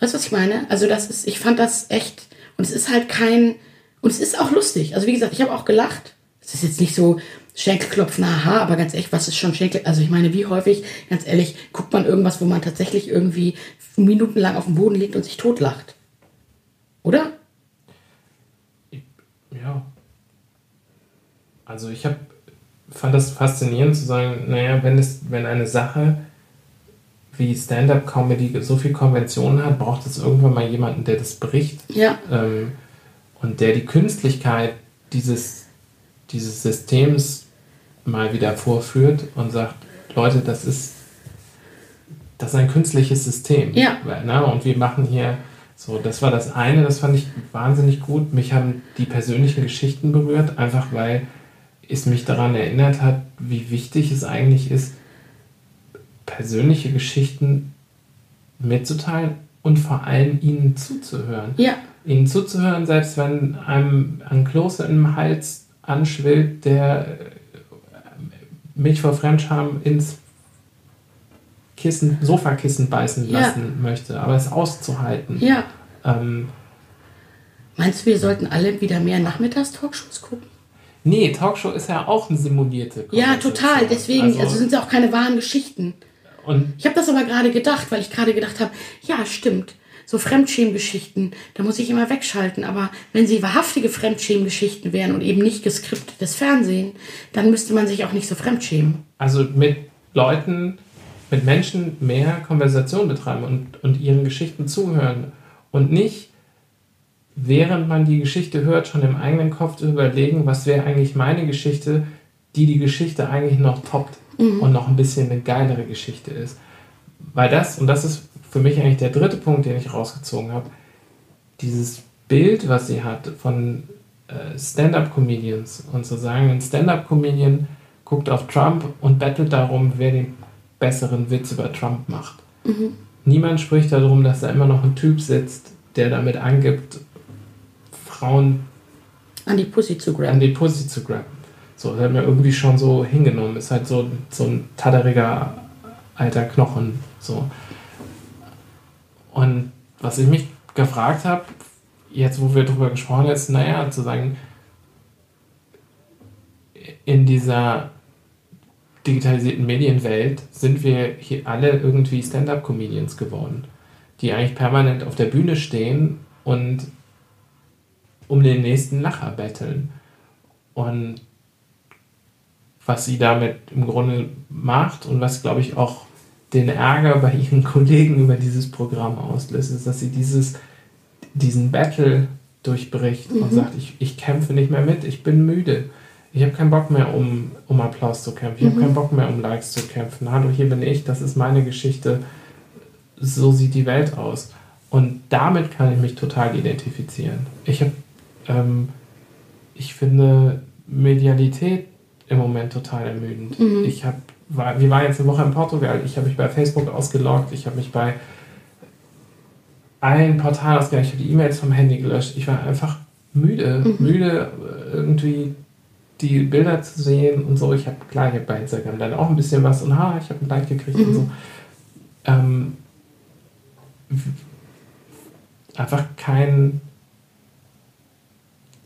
A: Weißt du, was ich meine? Also, das ist, ich fand das echt, und es ist halt kein, und es ist auch lustig. Also, wie gesagt, ich habe auch gelacht. Es ist jetzt nicht so Schenkelklopfen, aha, aber ganz ehrlich, was ist schon Schenkel? Also, ich meine, wie häufig, ganz ehrlich, guckt man irgendwas, wo man tatsächlich irgendwie minutenlang auf dem Boden liegt und sich totlacht? Oder?
B: Ja. Also, ich habe fand das faszinierend zu sagen, naja, wenn es, wenn eine Sache wie Stand-up-Comedy so viel Konventionen hat, braucht es irgendwann mal jemanden, der das bricht.
A: Ja.
B: Ähm, und der die Künstlichkeit dieses, dieses Systems mal wieder vorführt und sagt, Leute, das ist, das ist ein künstliches System.
A: Ja.
B: Ne? Und wir machen hier so, das war das eine, das fand ich wahnsinnig gut. Mich haben die persönlichen Geschichten berührt, einfach weil es mich daran erinnert hat, wie wichtig es eigentlich ist, persönliche Geschichten mitzuteilen und vor allem ihnen zuzuhören.
A: Ja.
B: Ihnen zuzuhören, selbst wenn einem ein Kloß im Hals anschwillt, der äh, mich vor Fremdscham ins Kissen, Sofakissen beißen lassen ja. möchte, aber es auszuhalten.
A: Ja.
B: Ähm,
A: Meinst du, wir sollten alle wieder mehr Nachmittagstalkshows gucken?
B: Nee, Talkshow ist ja auch eine simulierte
A: Ja, total. Deswegen, also, also sind es ja auch keine wahren Geschichten.
B: Und
A: ich habe das aber gerade gedacht, weil ich gerade gedacht habe, ja, stimmt. So Fremdschämgeschichten, da muss ich immer wegschalten. Aber wenn sie wahrhaftige Fremdschämgeschichten wären und eben nicht geskriptetes Fernsehen, dann müsste man sich auch nicht so fremdschämen.
B: Also mit Leuten, mit Menschen mehr Konversation betreiben und, und ihren Geschichten zuhören. Und nicht, während man die Geschichte hört, schon im eigenen Kopf zu überlegen, was wäre eigentlich meine Geschichte, die die Geschichte eigentlich noch toppt mhm. und noch ein bisschen eine geilere Geschichte ist. Weil das, und das ist für mich eigentlich der dritte Punkt, den ich rausgezogen habe, dieses Bild, was sie hat von äh, Stand-up-Comedians und zu sagen, ein Stand-up-Comedian guckt auf Trump und bettelt darum, wer den besseren Witz über Trump macht. Mhm. Niemand spricht darum, dass da immer noch ein Typ sitzt, der damit angibt, Frauen
A: an die Pussy zu grabben.
B: An die Pussy zu grabben. So, das hat mir irgendwie schon so hingenommen. Ist halt so, so ein tadderiger alter Knochen. So. Und was ich mich gefragt habe, jetzt wo wir darüber gesprochen haben, ist, naja, zu sagen, in dieser digitalisierten Medienwelt sind wir hier alle irgendwie Stand-up-Comedians geworden, die eigentlich permanent auf der Bühne stehen und um den nächsten Lacher betteln. Und was sie damit im Grunde macht und was, glaube ich, auch den Ärger bei ihren Kollegen über dieses Programm auslöst, ist, dass sie dieses, diesen Battle durchbricht mhm. und sagt, ich, ich kämpfe nicht mehr mit, ich bin müde. Ich habe keinen Bock mehr, um, um Applaus zu kämpfen. Ich mhm. habe keinen Bock mehr, um Likes zu kämpfen. Hallo, hier bin ich, das ist meine Geschichte. so sieht die Welt aus. Und damit kann ich mich total identifizieren. Ich habe, ähm, ich finde Medialität im Moment total ermüdend.
A: Mhm.
B: Ich habe, war, wir waren jetzt eine Woche in Portugal, ich habe mich bei Facebook ausgeloggt, ich habe mich bei allen Portalen ausgeloggt, ich habe die E-Mails vom Handy gelöscht. Ich war einfach müde,
A: Mhm.
B: müde irgendwie die Bilder zu sehen und so. Ich habe, klar, ich habe bei Instagram dann auch ein bisschen was und ha, ich habe ein Like gekriegt und
A: Mhm.
B: so. Ähm, einfach kein,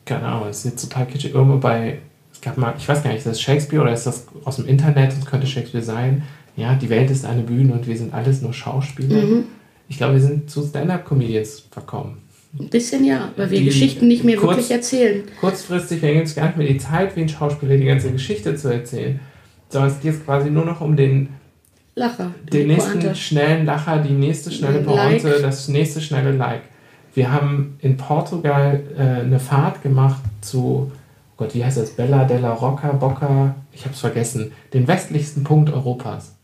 B: keine Ahnung, es ist jetzt total kitschig, irgendwo bei, gab mal, ich weiß gar nicht, ist das Shakespeare oder ist das aus dem Internet, das könnte Shakespeare sein, ja, die Welt ist eine Bühne und wir sind alles nur Schauspieler.
A: Mhm.
B: Ich glaube, wir sind zu Stand-Up-Comedians verkommen.
A: Ein bisschen ja, weil wir
B: Die
A: Geschichten nicht mehr
B: kurz-
A: wirklich erzählen.
B: Kurzfristig, wir haben jetzt gar nicht mehr die Zeit, wie ein Schauspieler die ganze Geschichte zu erzählen, sondern es geht quasi nur noch um den
A: Lacher.
B: den nächsten
A: Pointe.
B: schnellen Lacher, die nächste schnelle Pointe,
A: Like.
B: das nächste schnelle Like. Wir haben in Portugal äh, eine Fahrt gemacht zu, Gott, wie heißt das? Bella della Rocca, Bocca, ich habe es vergessen, den westlichsten Punkt Europas.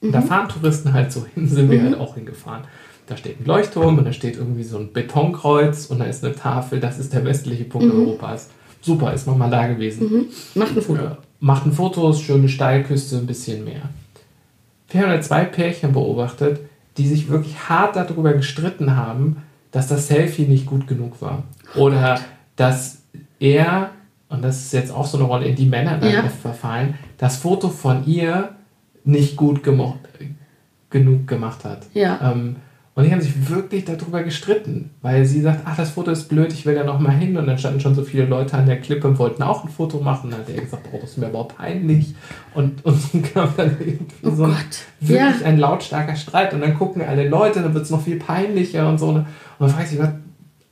B: Und Da
A: Mhm.
B: fahren Touristen halt so hin, sind wir halt auch hingefahren. Da steht ein Leuchtturm und da steht irgendwie so ein Betonkreuz und da ist eine Tafel, das ist der westliche Punkt Europas. Super, ist man mal da gewesen.
A: Mhm. Macht ein Foto.
B: Ja, machten Fotos, schöne Steilküste, ein bisschen mehr. Wir haben da zwei Pärchen beobachtet, die sich wirklich hart darüber gestritten haben, dass das Selfie nicht gut genug war. Oder dass er, und das ist jetzt auch so eine Rolle, in die Männer dann
A: Ja.
B: oft verfallen, das Foto von ihr nicht gut gemo genug gemacht hat.
A: Ja.
B: Ähm, und die haben sich wirklich darüber gestritten, weil sie sagt, ach, das Foto ist blöd, ich will da noch mal hin. Und dann standen schon so viele Leute an der Klippe und wollten auch ein Foto machen. Dann hat er gesagt, oh, das ist mir überhaupt peinlich. Und, und so kam dann irgendwie
A: Oh
B: so ein, wirklich
A: Ja.
B: ein lautstarker Streit. Und dann gucken alle Leute, dann wird es noch viel peinlicher und so. Und man fragt sich, was,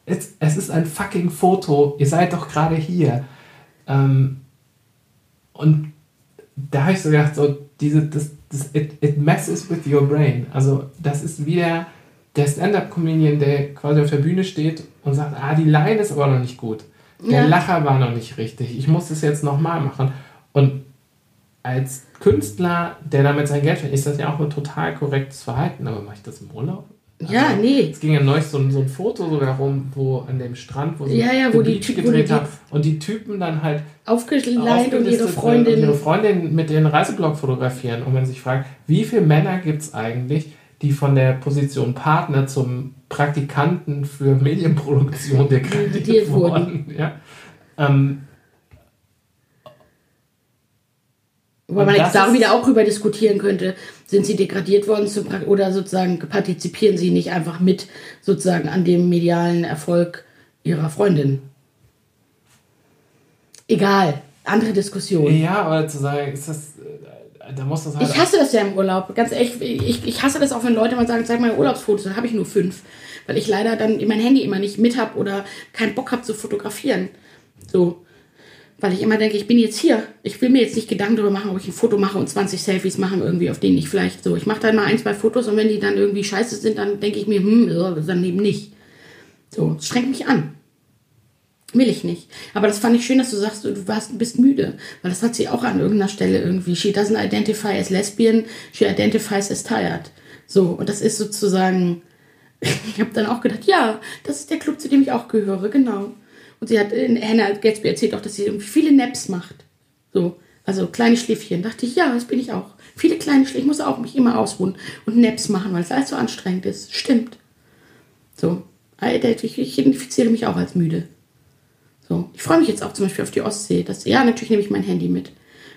B: es, es ist ein fucking Foto, ihr seid doch gerade hier. Ähm, und da habe ich so gedacht, so, diese, das, das, it, it messes with your brain. Also, das ist wieder der Stand-Up-Comedian, der quasi auf der Bühne steht und sagt, ah, die Line ist aber noch nicht gut. Der
A: Ja.
B: Lacher war noch nicht richtig. Ich muss das jetzt nochmal machen. Und als Künstler, der damit sein Geld verdient, ist das ja auch ein total korrektes Verhalten. Aber mache ich das im Urlaub?
A: Ja, nee.
B: Es ging ja neulich so, ein- so ein Foto sogar rum, wo an dem Strand, wo sie
A: Ja, ja, wo die
B: Beach
A: Typen-
B: gedreht
A: die-
B: haben und die Typen dann halt
A: Aufgeleint und ihre Freundin.
B: und ihre Freundin mit den Reiseblog fotografieren und man sich fragt, wie viele Männer gibt es eigentlich, die von der Position Partner zum Praktikanten für Medienproduktion Degradiert wurden. Ja? Ähm,
A: Wobei man jetzt da
B: ist-
A: wieder auch drüber diskutieren könnte, sind sie degradiert worden zum, Pra- oder sozusagen partizipieren sie nicht einfach mit sozusagen an dem medialen Erfolg ihrer Freundin. Egal, andere Diskussion.
B: ja, aber zu sagen, ist das, äh, da muss das halt
A: Ich hasse das ja im Urlaub. Ganz ehrlich, ich, ich hasse das auch, wenn Leute mal sagen, zeig mal Urlaubsfotos, dann habe ich nur fünf. Weil ich leider dann mein Handy immer nicht mit habe oder keinen Bock habe zu fotografieren. So. Weil ich immer denke, ich bin jetzt hier. Ich will mir jetzt nicht Gedanken darüber machen, ob ich ein Foto mache und 20 Selfies machen, irgendwie, auf denen ich vielleicht so. Ich mache dann mal ein, zwei Fotos und wenn die dann irgendwie scheiße sind, dann denke ich mir, hm, dann eben nicht. So, es strengt mich an. Will ich nicht. Aber das fand ich schön, dass du sagst, du warst, bist müde. Weil das hat sie auch an irgendeiner Stelle irgendwie. She doesn't identify as lesbian, she identifies as tired. So, und das ist sozusagen, ich habe dann auch gedacht, ja, das ist der Club, zu dem ich auch gehöre, genau. Und sie hat, äh, Hannah Gatsby erzählt auch, dass sie viele Naps macht. So, also kleine Schläfchen. Dachte ich, ja, das bin ich auch. Viele kleine Schläfchen. Ich muss auch mich immer ausruhen und Naps machen, weil es alles so anstrengend ist. Stimmt. So, Alter, ich, ich identifiziere mich auch als müde. So, ich freue mich jetzt auch zum Beispiel auf die Ostsee. Das, ja, natürlich nehme ich mein Handy mit.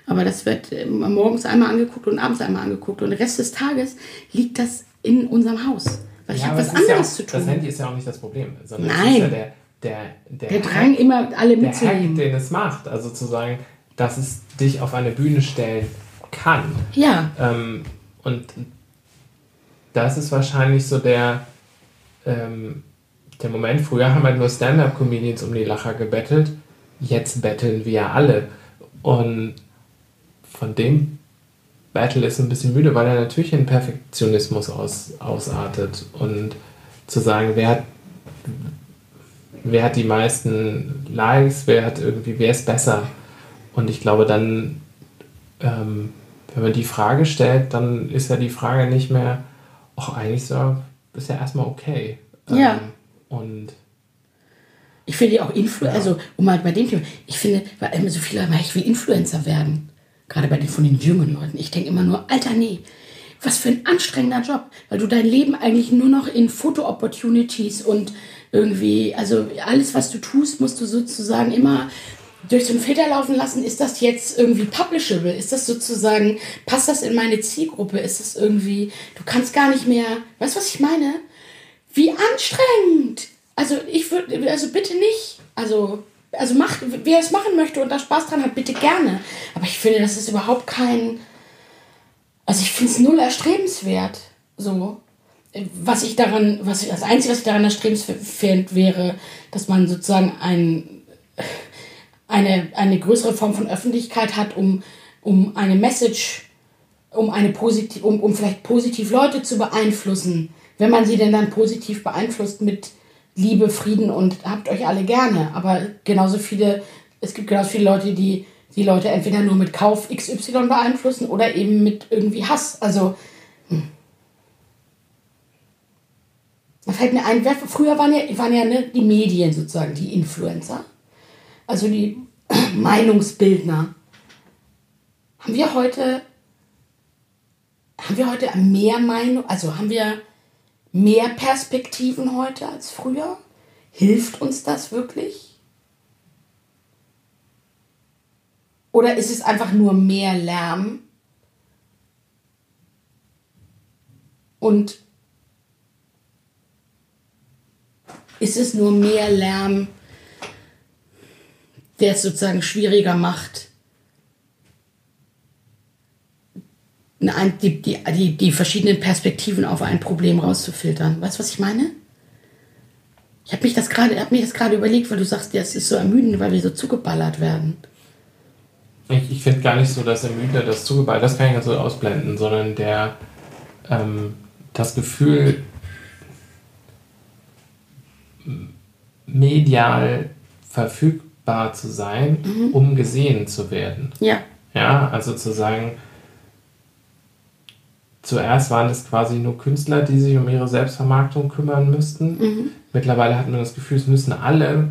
A: Aber das wird äh, morgens einmal angeguckt und abends einmal angeguckt. Und den Rest des Tages liegt das in unserem Haus. Weil ich
B: Ja,
A: habe
B: aber
A: was
B: es ist ja
A: anderes
B: auch,
A: zu tun.
B: Das Handy ist ja auch nicht das Problem, sondern es
A: Nein.
B: ist ja der, der, der,
A: Der Drang, immer alle
B: der Hack,
A: mitzunehmen.
B: den es macht. Also zu sagen, dass es dich auf eine Bühne stellen kann.
A: Ja,
B: Ähm, und das ist wahrscheinlich so der, ähm, der Moment. Früher haben halt nur Stand-Up-Comedians um die Lacher gebettelt. Jetzt betteln wir alle. Und von dem Battle ist ein bisschen müde, weil er natürlich in Perfektionismus aus, ausartet. Und zu sagen, wer hat, wer hat die meisten Likes, wer hat irgendwie, wer ist besser. Und ich glaube, dann ähm, wenn man die Frage stellt, dann ist ja die Frage nicht mehr, ach, eigentlich so, ist ja erstmal okay.
A: Ja.
B: Ähm, und
A: Ich finde auch Influencer, also um mal bei dem Thema, ich finde, weil immer so viele sagen, ich will Influencer werden. Gerade bei den von den jungen Leuten. Ich denke immer nur, Alter, nee, was für ein anstrengender Job, weil du dein Leben eigentlich nur noch in Foto-Opportunities und irgendwie, also alles, was du tust, musst du sozusagen immer durch so einen Filter laufen lassen. Ist das jetzt irgendwie publishable? Ist das sozusagen, passt das in meine Zielgruppe? Ist das irgendwie, du kannst gar nicht mehr, weißt du, was ich meine? Wie anstrengend! Also ich würde, also bitte nicht. Also, also macht, wer es machen möchte und da Spaß dran hat, bitte gerne. Aber ich finde, das ist überhaupt kein, also ich finde es null erstrebenswert. So. Was ich daran, was das Einzige, was ich daran erstrebenswert wäre, dass man sozusagen ein, eine, eine größere Form von Öffentlichkeit hat, um, um eine Message, um eine positiv, um, um vielleicht positiv Leute zu beeinflussen, wenn man sie denn dann positiv beeinflusst mit Liebe, Frieden und habt euch alle gerne. Aber genauso viele, es gibt genauso viele Leute, die die Leute entweder nur mit Kauf XY beeinflussen oder eben mit irgendwie Hass. Also hm. Da fällt mir ein, früher waren ja, waren ja ne, die Medien sozusagen, die Influencer, also die Meinungsbildner. Haben wir heute, haben wir heute mehr Meinung, also haben wir mehr Perspektiven heute als früher? Hilft uns das wirklich? Oder ist es einfach nur mehr Lärm? Und ist es nur mehr Lärm, der es sozusagen schwieriger macht, die, die, die, die verschiedenen Perspektiven auf ein Problem rauszufiltern. Weißt du, was ich meine? Ich habe mich das gerade, das gerade überlegt, weil du sagst, ja, es ist so ermüdend, weil wir so zugeballert werden.
B: Ich, ich finde gar nicht so, dass Ermüder das zugeballt, das kann ich ganz so ausblenden, sondern der ähm, das Gefühl, medial verfügbar zu sein, um gesehen zu werden.
A: Ja,
B: Ja, also zu sagen, zuerst waren es quasi nur Künstler, die sich um ihre Selbstvermarktung kümmern müssten. Mittlerweile hat man das Gefühl, es müssen alle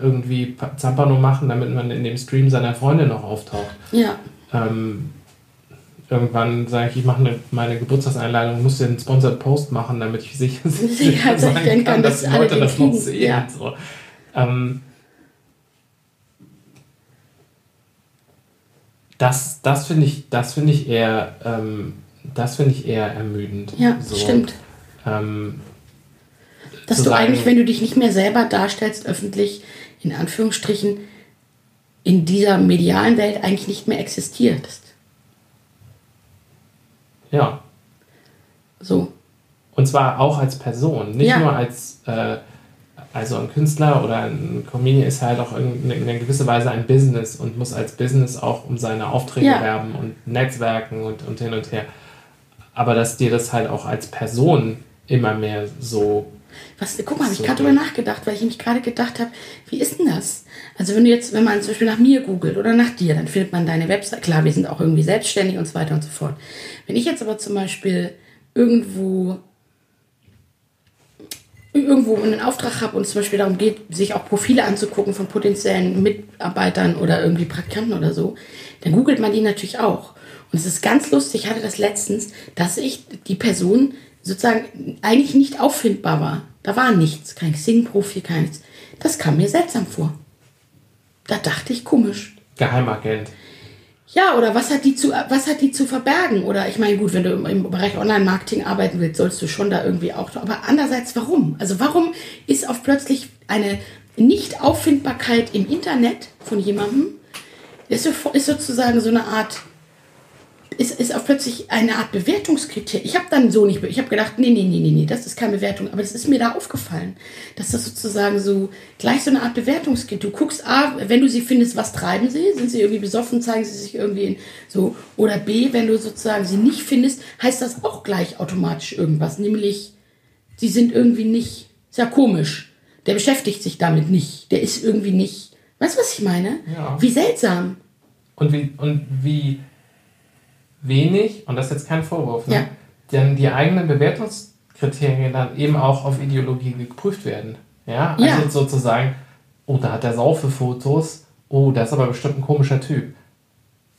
B: irgendwie Pa- Zampano machen, damit man in dem Stream seiner Freundin noch auftaucht.
A: ja,
B: Ähm, irgendwann sage ich, ich mache eine, meine Geburtstagseinladung, muss den Sponsored Post machen, damit ich sicher,
A: Sicher
B: sein
A: sein kann,
B: dass
A: dass alle
B: Leute das noch sehen.
A: Ja.
B: So. Ähm, das das finde ich, das finde ich eher, ähm, das finde ich eher ermüdend.
A: ja,
B: So,
A: stimmt.
B: Ähm,
A: Dass du
B: sagen-
A: eigentlich, wenn du dich nicht mehr selber darstellst, öffentlich, in Anführungsstrichen, in dieser medialen Welt eigentlich nicht mehr existierst.
B: Ja.
A: So.
B: Und zwar auch als Person, nicht
A: Ja.
B: nur als äh, also ein Künstler oder ein Comedian ist halt auch in, in gewisser Weise ein Business und muss als Business auch um seine Aufträge
A: Ja.
B: werben und Netzwerken und, und hin und her. Aber dass dir das halt auch als Person immer mehr so
A: Was, guck mal, habe ich
B: So
A: gerade drüber nachgedacht, weil ich mich gerade gedacht habe, wie ist denn das? Also wenn du jetzt, wenn man zum Beispiel nach mir googelt oder nach dir, dann findet man deine Website. Klar, wir sind auch irgendwie selbstständig und so weiter und so fort. Wenn ich jetzt aber zum Beispiel irgendwo irgendwo einen Auftrag habe und es zum Beispiel darum geht, sich auch Profile anzugucken von potenziellen Mitarbeitern oder irgendwie Praktikanten oder so, dann googelt man die natürlich auch. Und es ist ganz lustig, ich hatte das letztens, dass ich die Person sozusagen eigentlich nicht auffindbar war. Da war nichts, kein Xing-Profil, nichts. Das kam mir seltsam vor. Da dachte ich komisch.
B: Geheimagent.
A: Ja, oder was hat die zu, was hat die zu verbergen? Oder ich meine, gut, wenn du im, im Bereich Online-Marketing arbeiten willst, sollst du schon da irgendwie auch. Aber andererseits, warum? Also warum ist auf plötzlich eine Nicht-Auffindbarkeit im Internet von jemandem, ist, ist sozusagen so eine Art, ist, ist auf plötzlich eine Art Bewertungskriterium. Ich habe dann so nicht, ich habe gedacht, nee, nee, nee, nee, nee, das ist keine Bewertung. Aber das ist mir da aufgefallen, dass das sozusagen so gleich so eine Art Bewertungskriterium. Du guckst A, wenn du sie findest, was treiben sie? Sind sie irgendwie besoffen, zeigen sie sich irgendwie in so. Oder B, wenn du sozusagen sie nicht findest, heißt das auch gleich automatisch irgendwas. Nämlich, sie sind irgendwie nicht, ist ja komisch. Der beschäftigt sich damit nicht. Der ist irgendwie nicht. Weißt du, was ich meine?
B: Ja.
A: Wie seltsam.
B: Und wie, und wie wenig, und das ist jetzt kein Vorwurf, ne?
A: Ja.
B: dann die eigenen Bewertungskriterien dann eben auch auf Ideologie geprüft werden. Ja, also
A: Ja.
B: sozusagen, oh, da hat er Saufe-Fotos, oh, das ist aber bestimmt ein komischer Typ.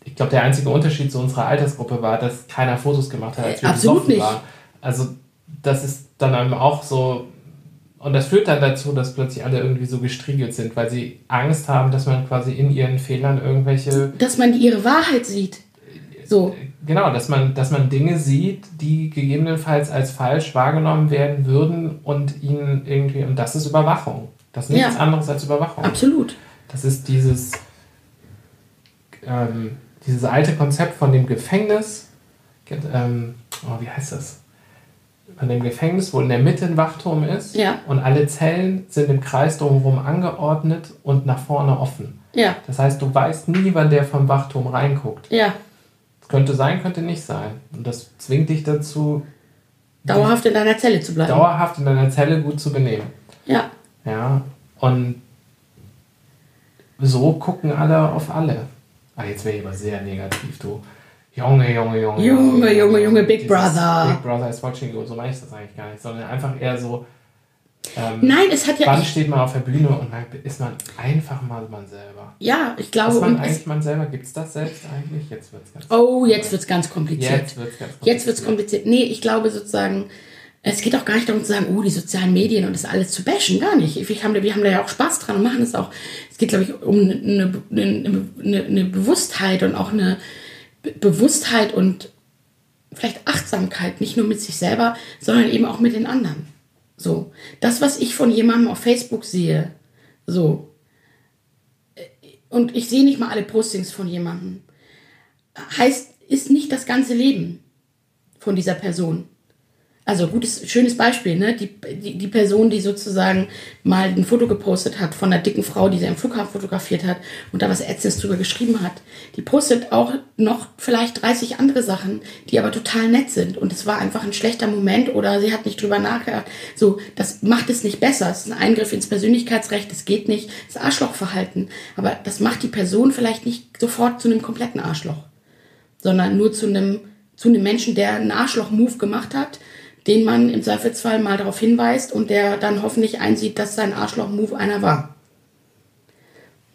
B: Ich glaube, der einzige Unterschied zu unserer Altersgruppe war, dass keiner Fotos gemacht hat, als wir
A: Absolut nicht.
B: waren. Also das ist dann eben auch so, und das führt dann dazu, dass plötzlich alle irgendwie so gestriegelt sind, weil sie Angst haben, dass man quasi in ihren Fehlern irgendwelche
A: Dass man ihre Wahrheit sieht. So.
B: Genau, dass man, dass man Dinge sieht, die gegebenenfalls als falsch wahrgenommen werden würden und ihnen irgendwie, und das ist Überwachung. Das ist nichts
A: Ja.
B: anderes als Überwachung.
A: Absolut.
B: Das ist dieses, ähm, dieses alte Konzept von dem Gefängnis, ähm, oh, wie heißt das? Von dem Gefängnis, wo in der Mitte ein Wachturm ist
A: Ja.
B: und alle Zellen sind im Kreis drumherum angeordnet und nach vorne offen.
A: Ja.
B: Das heißt, du weißt nie, wann der vom Wachturm reinguckt.
A: Ja.
B: Könnte sein, könnte nicht sein. Und das zwingt dich dazu,
A: Dauerhaft in deiner Zelle zu bleiben.
B: dauerhaft in deiner Zelle gut zu benehmen.
A: Ja.
B: Ja, und so gucken alle auf alle. Ah, jetzt wäre ich aber sehr negativ, du. Junge, Junge, Junge.
A: Junge, Junge, Junge, Big Brother.
B: Big Brother is watching you. So meine ich das eigentlich gar nicht, sondern einfach eher so. Ähm,
A: Nein, es hat ja.
B: Wann steht man auf der Bühne und man, ist man einfach mal man selber?
A: ja, ich glaube.
B: Ist man eigentlich man selber? Gibt es das selbst eigentlich? Jetzt wird es ganz
A: oh, jetzt wird es ganz kompliziert.
B: Jetzt ganz
A: wird es kompliziert. Nee, ich glaube sozusagen, es geht auch gar nicht darum zu sagen, oh, die sozialen Medien und das alles zu bashen. Gar nicht. Wir haben, da- wir haben da ja auch Spaß dran und machen es auch. Es geht, glaube ich, um eine, eine, eine, eine Bewusstheit und auch eine Be Bewusstheit und vielleicht Achtsamkeit, nicht nur mit sich selber, sondern eben auch mit den anderen. So. Das, was ich von jemandem auf Facebook sehe, so. Und ich sehe nicht mal alle Postings von jemandem. Heißt, ist nicht das ganze Leben von dieser Person. Also gutes, schönes Beispiel, ne? Die, die, die Person, die sozusagen mal ein Foto gepostet hat von einer dicken Frau, die sie am Flughafen fotografiert hat und da was Ätzendes drüber geschrieben hat, die postet auch noch vielleicht 30 andere Sachen, die aber total nett sind. Und es war einfach ein schlechter Moment oder sie hat nicht drüber nachgedacht. So, das macht es nicht besser. Es ist ein Eingriff ins Persönlichkeitsrecht, es geht nicht, das Arschlochverhalten. Aber das macht die Person vielleicht nicht sofort zu einem kompletten Arschloch sondern nur zu einem, zu einem Menschen, der einen Arschloch-Move gemacht hat, den man im Zweifelsfall mal darauf hinweist und der dann hoffentlich einsieht, dass sein Arschloch-Move einer war.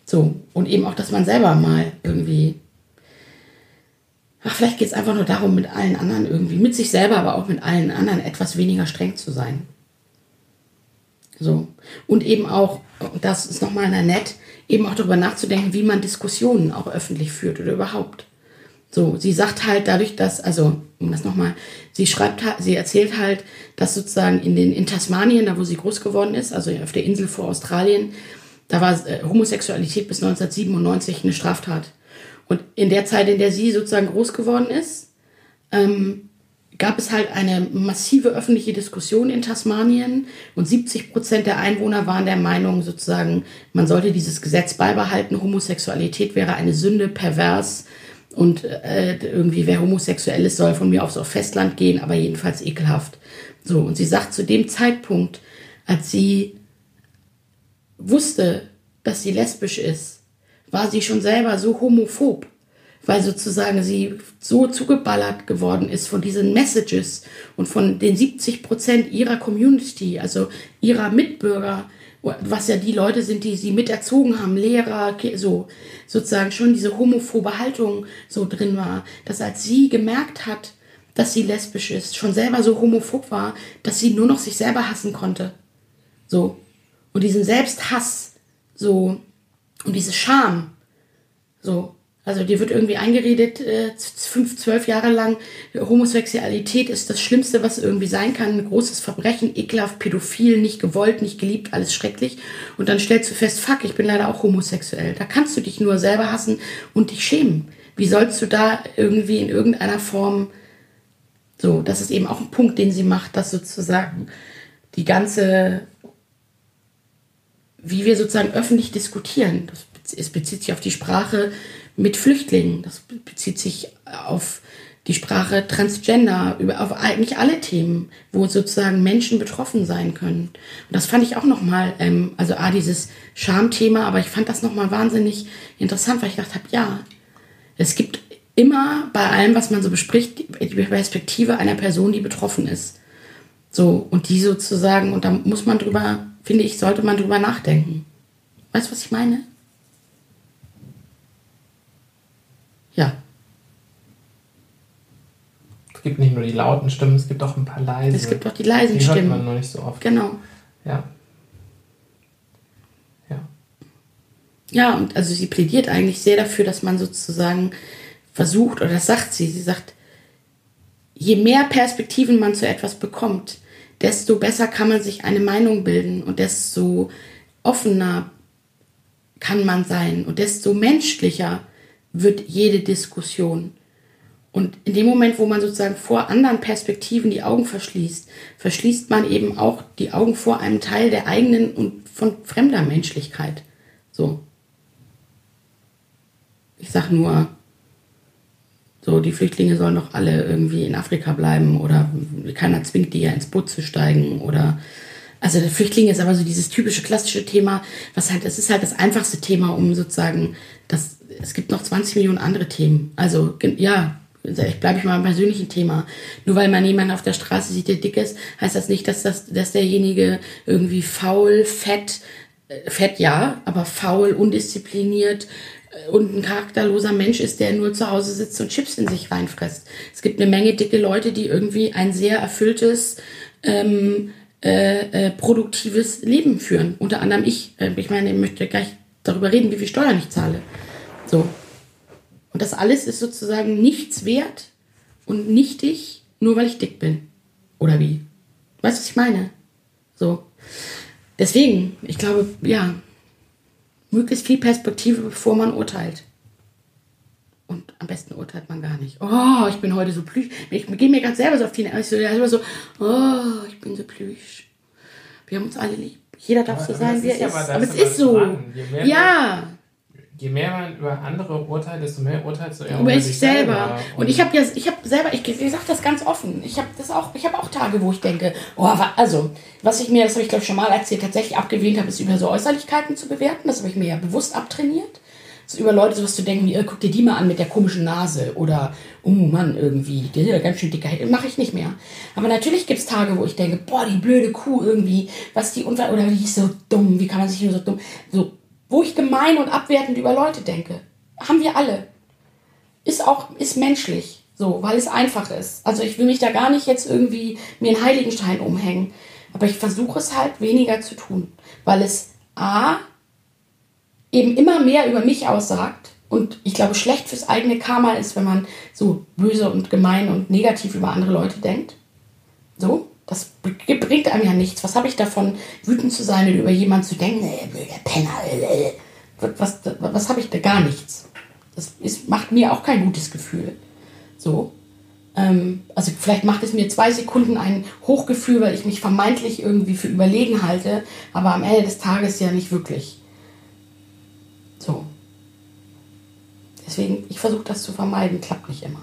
A: So, und eben auch, dass man selber mal irgendwie. Ach, vielleicht geht es einfach nur darum, mit allen anderen irgendwie, mit sich selber, aber auch mit allen anderen etwas weniger streng zu sein. So. Und eben auch, das ist nochmal nett, eben auch darüber nachzudenken, wie man Diskussionen auch öffentlich führt oder überhaupt. So, sie sagt halt dadurch, dass, also, um das nochmal, sie schreibt, halt- sie erzählt halt, dass sozusagen in den, in Tasmanien, da wo sie groß geworden ist, also auf der Insel vor Australien, da war äh, Homosexualität bis 1997 eine Straftat. Und in der Zeit, in der sie sozusagen groß geworden ist, ähm, gab es halt eine massive öffentliche Diskussion in Tasmanien und 70 Prozent der Einwohner waren der Meinung sozusagen, man sollte dieses Gesetz beibehalten, Homosexualität wäre eine Sünde, pervers und äh, irgendwie wer homosexuell ist, soll von mir aus auf Festland gehen, aber jedenfalls ekelhaft. So, und sie sagt zu dem Zeitpunkt, als sie wusste, dass sie lesbisch ist, war sie schon selber so homophob, weil sozusagen sie so zugeballert geworden ist von diesen Messages und von den 70 Prozent ihrer Community, also ihrer Mitbürger, was ja die Leute sind, die sie miterzogen haben, Lehrer, so sozusagen schon diese homophobe Haltung so drin war, dass als sie gemerkt hat, dass sie lesbisch ist, schon selber so homophob war, dass sie nur noch sich selber hassen konnte. So. Und diesen Selbsthass, so, und diese Scham, so. Also dir wird irgendwie eingeredet, äh, fünf, zwölf Jahre lang, Homosexualität ist das Schlimmste, was irgendwie sein kann. Ein großes Verbrechen, ekelhaft, pädophil, nicht gewollt, nicht geliebt, alles schrecklich. Und dann stellst du fest, fuck, ich bin leider auch homosexuell. Da kannst du dich nur selber hassen und dich schämen. Wie sollst du da irgendwie in irgendeiner Form so, das ist eben auch ein Punkt, den sie macht, dass sozusagen die ganze, wie wir sozusagen öffentlich diskutieren, das es bezieht sich auf die Sprache mit Flüchtlingen, das be- bezieht sich auf die Sprache Transgender, über, auf eigentlich alle Themen, wo sozusagen Menschen betroffen sein können. Und das fand ich auch nochmal, ähm, also A, dieses Schamthema, aber ich fand das nochmal wahnsinnig interessant, weil ich gedacht habe, ja, es gibt immer bei allem, was man so bespricht, die die Perspektive einer Person, die betroffen ist. So, und die sozusagen, und da muss man drüber, finde ich, sollte man drüber nachdenken. Weißt du, was ich meine? Ja,
B: Es gibt nicht nur die lauten Stimmen, es gibt auch ein paar leise.
A: es gibt auch die leisen
B: die hört
A: Stimmen.
B: man noch nicht so oft.
A: Genau.
B: Ja. Ja.
A: Ja, und also sie plädiert eigentlich sehr dafür, dass man sozusagen versucht, oder das sagt sie, sie sagt, je mehr Perspektiven man zu etwas bekommt, desto besser kann man sich eine Meinung bilden und desto offener kann man sein und desto menschlicher wird jede Diskussion. Und in dem Moment, wo man sozusagen vor anderen Perspektiven die Augen verschließt, verschließt man eben auch die Augen vor einem Teil der eigenen und von fremder Menschlichkeit. So. Ich sag nur, so, die Flüchtlinge sollen doch alle irgendwie in Afrika bleiben oder keiner zwingt die ja ins Boot zu steigen oder also der Flüchtling ist aber so dieses typische klassische Thema, was halt, das ist halt das einfachste Thema, um sozusagen, das, es gibt noch 20 Millionen andere Themen. Also, ja, ich bleibe ich mal beim persönlichen Thema. Nur weil man jemanden auf der Straße sieht, der dick ist, heißt das nicht, dass, das, dass derjenige irgendwie faul, fett, äh, fett ja, aber faul, undiszipliniert äh, und ein charakterloser Mensch ist, der nur zu Hause sitzt und Chips in sich reinfrisst. Es gibt eine Menge dicke Leute, die irgendwie ein sehr erfülltes, ähm, äh, äh, produktives Leben führen. Unter anderem ich. Äh, ich meine, ich möchte gleich darüber reden, wie viel Steuern ich zahle. So. Und das alles ist sozusagen nichts wert und nichtig, nur weil ich dick bin. Oder wie? Weißt du, was ich meine? So. Deswegen, ich glaube, ja, möglichst viel Perspektive, bevor man urteilt. Und am besten urteilt man gar nicht. Oh, ich bin heute so plüsch. Ich gehe mir ganz selber so auf die Nerven. Ich so, immer so, oh, ich bin so plüsch. Wir haben uns alle lieb. Jeder darf so
B: Aber
A: sein,
B: das
A: wie er
B: ist aber
A: es ist so.
B: dran.
A: Ja,
B: Je mehr man über andere urteilt, desto mehr urteilst du ja
A: über
B: über
A: sich
B: dich
A: selber. Und ich habe ja, ich habe selber, ich, ich sage das ganz offen. Ich habe das auch, ich habe auch Tage, wo ich denke, oh, also, was ich mir, das habe ich glaube ich schon mal erzählt, tatsächlich abgewählt habe, ist über so Äußerlichkeiten zu bewerten. Das habe ich mir ja bewusst abtrainiert. So über Leute sowas zu denken, wie, äh, guck dir die mal an mit der komischen Nase oder, oh Mann, irgendwie, der ist ja ganz schön dicker. Mache ich nicht mehr. Aber natürlich gibt es Tage, wo ich denke, boah, die blöde Kuh irgendwie, was die unter oder die ist so dumm, wie kann man sich nur so dumm, so, wo ich gemein und abwertend über Leute denke. Haben wir alle ist auch ist menschlich, so, weil es einfach ist. Also ich will mich da gar nicht jetzt irgendwie mir einen Heiligenstein umhängen, aber ich versuche es halt weniger zu tun, weil es a eben immer mehr über mich aussagt und ich glaube schlecht fürs eigene Karma ist, wenn man so böse und gemein und negativ über andere Leute denkt. So, das bringt einem ja nichts. Was habe ich davon, wütend zu sein oder über jemanden zu denken, äh, blöder Penner, äh. was, was, habe ich da? Gar nichts. Das ist, macht mir auch kein gutes Gefühl. So. Ähm, also vielleicht macht es mir zwei Sekunden ein Hochgefühl, weil ich mich vermeintlich irgendwie für überlegen halte, aber am Ende des Tages ja nicht wirklich. So. Deswegen, ich versuche das zu vermeiden, klappt nicht immer.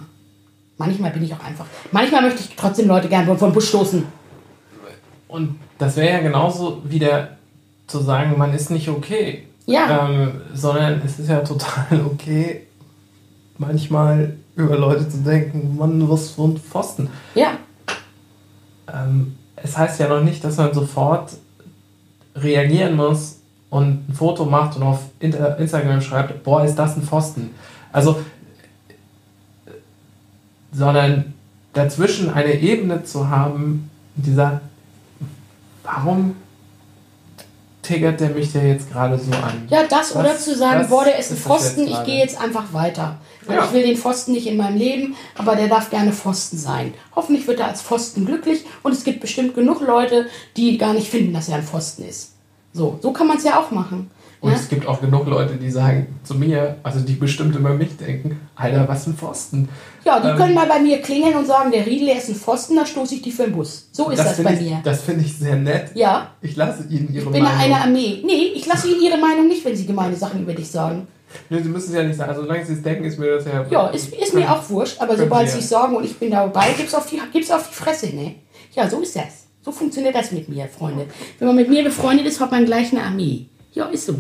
A: Manchmal bin ich auch einfach. Manchmal möchte ich trotzdem Leute gern vom Busch stoßen.
B: Und das wäre ja genauso wieder zu sagen, man ist nicht okay.
A: Ja.
B: Ähm, sondern es ist ja total okay, manchmal über Leute zu denken, Mann, was für ein Pfosten.
A: Ja.
B: Ähm, es heißt ja noch nicht, dass man sofort reagieren muss und ein Foto macht und auf Instagram schreibt, boah, ist das ein Pfosten. Also, sondern dazwischen eine Ebene zu haben, die sagt, warum triggert der mich der jetzt gerade so an?
A: Ja, das,
B: Das-
A: oder zu sagen, boah, der ist ein Pfosten, ich gehe jetzt einfach weiter.
B: Ja.
A: ich will den Pfosten nicht in meinem Leben, aber der darf gerne Pfosten sein. Hoffentlich wird er als Pfosten glücklich und es gibt bestimmt genug Leute, die gar nicht finden, dass er ein Pfosten ist. So, so kann man es ja auch machen.
B: Und
A: Ja?
B: es gibt auch genug Leute, die sagen zu mir, also die bestimmt über mich denken, Alter, was ein Pfosten.
A: Ja, die
B: Ähm,
A: können mal bei mir klingeln und sagen, der Riedel ist ein Pfosten, da stoße ich die für den Bus. So ist das,
B: finde
A: bei
B: ich,
A: mir.
B: Das finde ich sehr nett.
A: Ja,
B: Ich lasse Ihnen Ihre
A: ich bin
B: Meinung.
A: eine Armee. Nee, ich lasse Ihnen Ihre Meinung nicht, wenn Sie gemeine Sachen über dich sagen.
B: Nee, Sie müssen es ja nicht sagen. Also, solange Sie es denken, ist mir das ja.
A: Ja, ist, ist mir auch wurscht, aber sobald
B: Sie
A: es sagen und ich bin dabei, gibt's auf die, gibt's auf die Fresse, ne? Ja, so ist das. So funktioniert das mit mir, Freunde. Wenn man mit mir befreundet ist, hat man gleich eine Armee. Ja, ist so.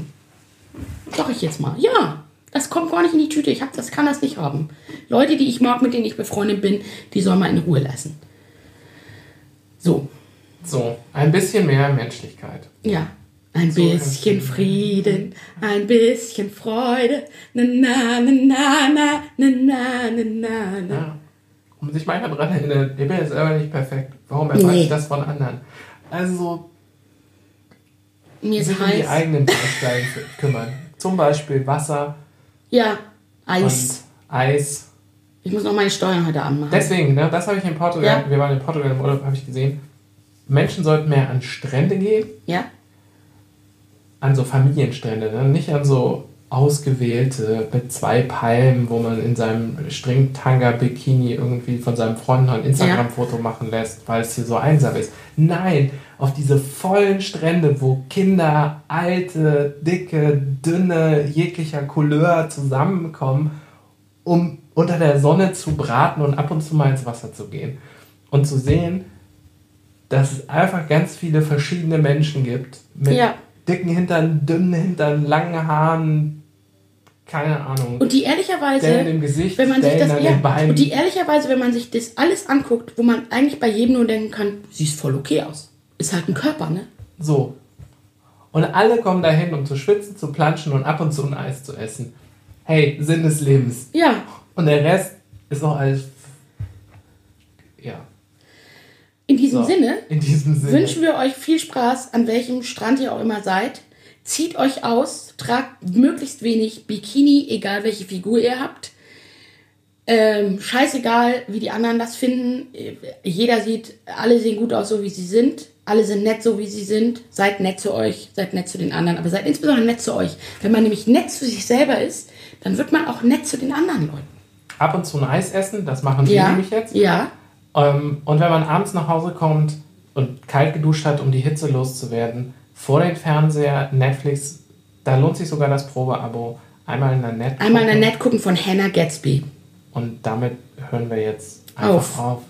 A: Sag ich jetzt mal. Ja, Das kommt gar nicht in die Tüte. Ich hab, das kann das nicht haben. Leute, die ich mag, mit denen ich befreundet bin, die soll mal in Ruhe lassen. So,
B: So, ein bisschen mehr Menschlichkeit.
A: ja. Ein
B: So
A: bisschen Frieden, ein bisschen Freude. Na, na, na, na, na, na, na, na, na, na.
B: Ja. Und sich manchmal daran erinnern, ich bin jetzt selber nicht perfekt. Warum erwarte
A: Nee.
B: ich das von anderen? Also,
A: Mir ist
B: sich um die
A: heiß.
B: eigenen Bausteine zu kümmern. Zum Beispiel Wasser
A: Ja, Eis.
B: Eis.
A: Ich muss noch meine Steuern heute Abend machen.
B: Deswegen, ne, das habe ich in Portugal,
A: Ja.
B: wir waren in Portugal im Urlaub, habe ich gesehen. Menschen sollten mehr an Strände gehen,
A: Ja?
B: an so Familienstrände, ne? nicht an so ausgewählte mit zwei Palmen, wo man in seinem Stringtanga-Bikini irgendwie von seinem Freund noch ein Instagram-Foto machen lässt, weil es hier so einsam ist. Nein, auf diese vollen Strände, wo Kinder, alte, dicke, dünne, jeglicher Couleur zusammenkommen, um unter der Sonne zu braten und ab und zu mal ins Wasser zu gehen. Und zu sehen, dass es einfach ganz viele verschiedene Menschen gibt. Mit
A: Ja.
B: Dicken Hintern, dünnen Hintern, langen Haaren, keine Ahnung.
A: Und die ehrlicherweise,
B: Gesicht,
A: wenn man sich das, ja, und die ehrlicherweise, wenn man sich das alles anguckt, wo man eigentlich bei jedem nur denken kann, siehst voll okay aus. Ist halt ein Körper, ne?
B: So. Und alle kommen dahin, um zu schwitzen, zu planschen und ab und zu ein Eis zu essen. Hey, Sinn des Lebens.
A: Ja.
B: Und der Rest ist noch alles. Ja.
A: In diesem
B: So.
A: Sinne
B: In diesem Sinne.
A: wünschen wir euch viel Spaß, an welchem Strand ihr auch immer seid. Zieht euch aus, tragt möglichst wenig Bikini, egal welche Figur ihr habt. Ähm, scheißegal, wie die anderen das finden. Jeder sieht, alle sehen gut aus, so wie sie sind. Alle sind nett, so wie sie sind. Seid nett zu euch, seid nett zu den anderen, aber seid insbesondere nett zu euch. Wenn man nämlich nett zu sich selber ist, dann wird man auch nett zu den anderen Leuten.
B: ab und zu ein Eis essen, das machen wir
A: Ja,
B: nämlich jetzt.
A: ja,
B: ähm, und wenn man abends nach Hause kommt und kalt geduscht hat, um die Hitze loszuwerden, vor den Fernseher, Netflix, da lohnt sich sogar das Probeabo. Einmal in der Net gucken.
A: Einmal in der Net gucken von Hannah Gatsby.
B: Und damit hören wir jetzt einfach
A: auf.
B: auf.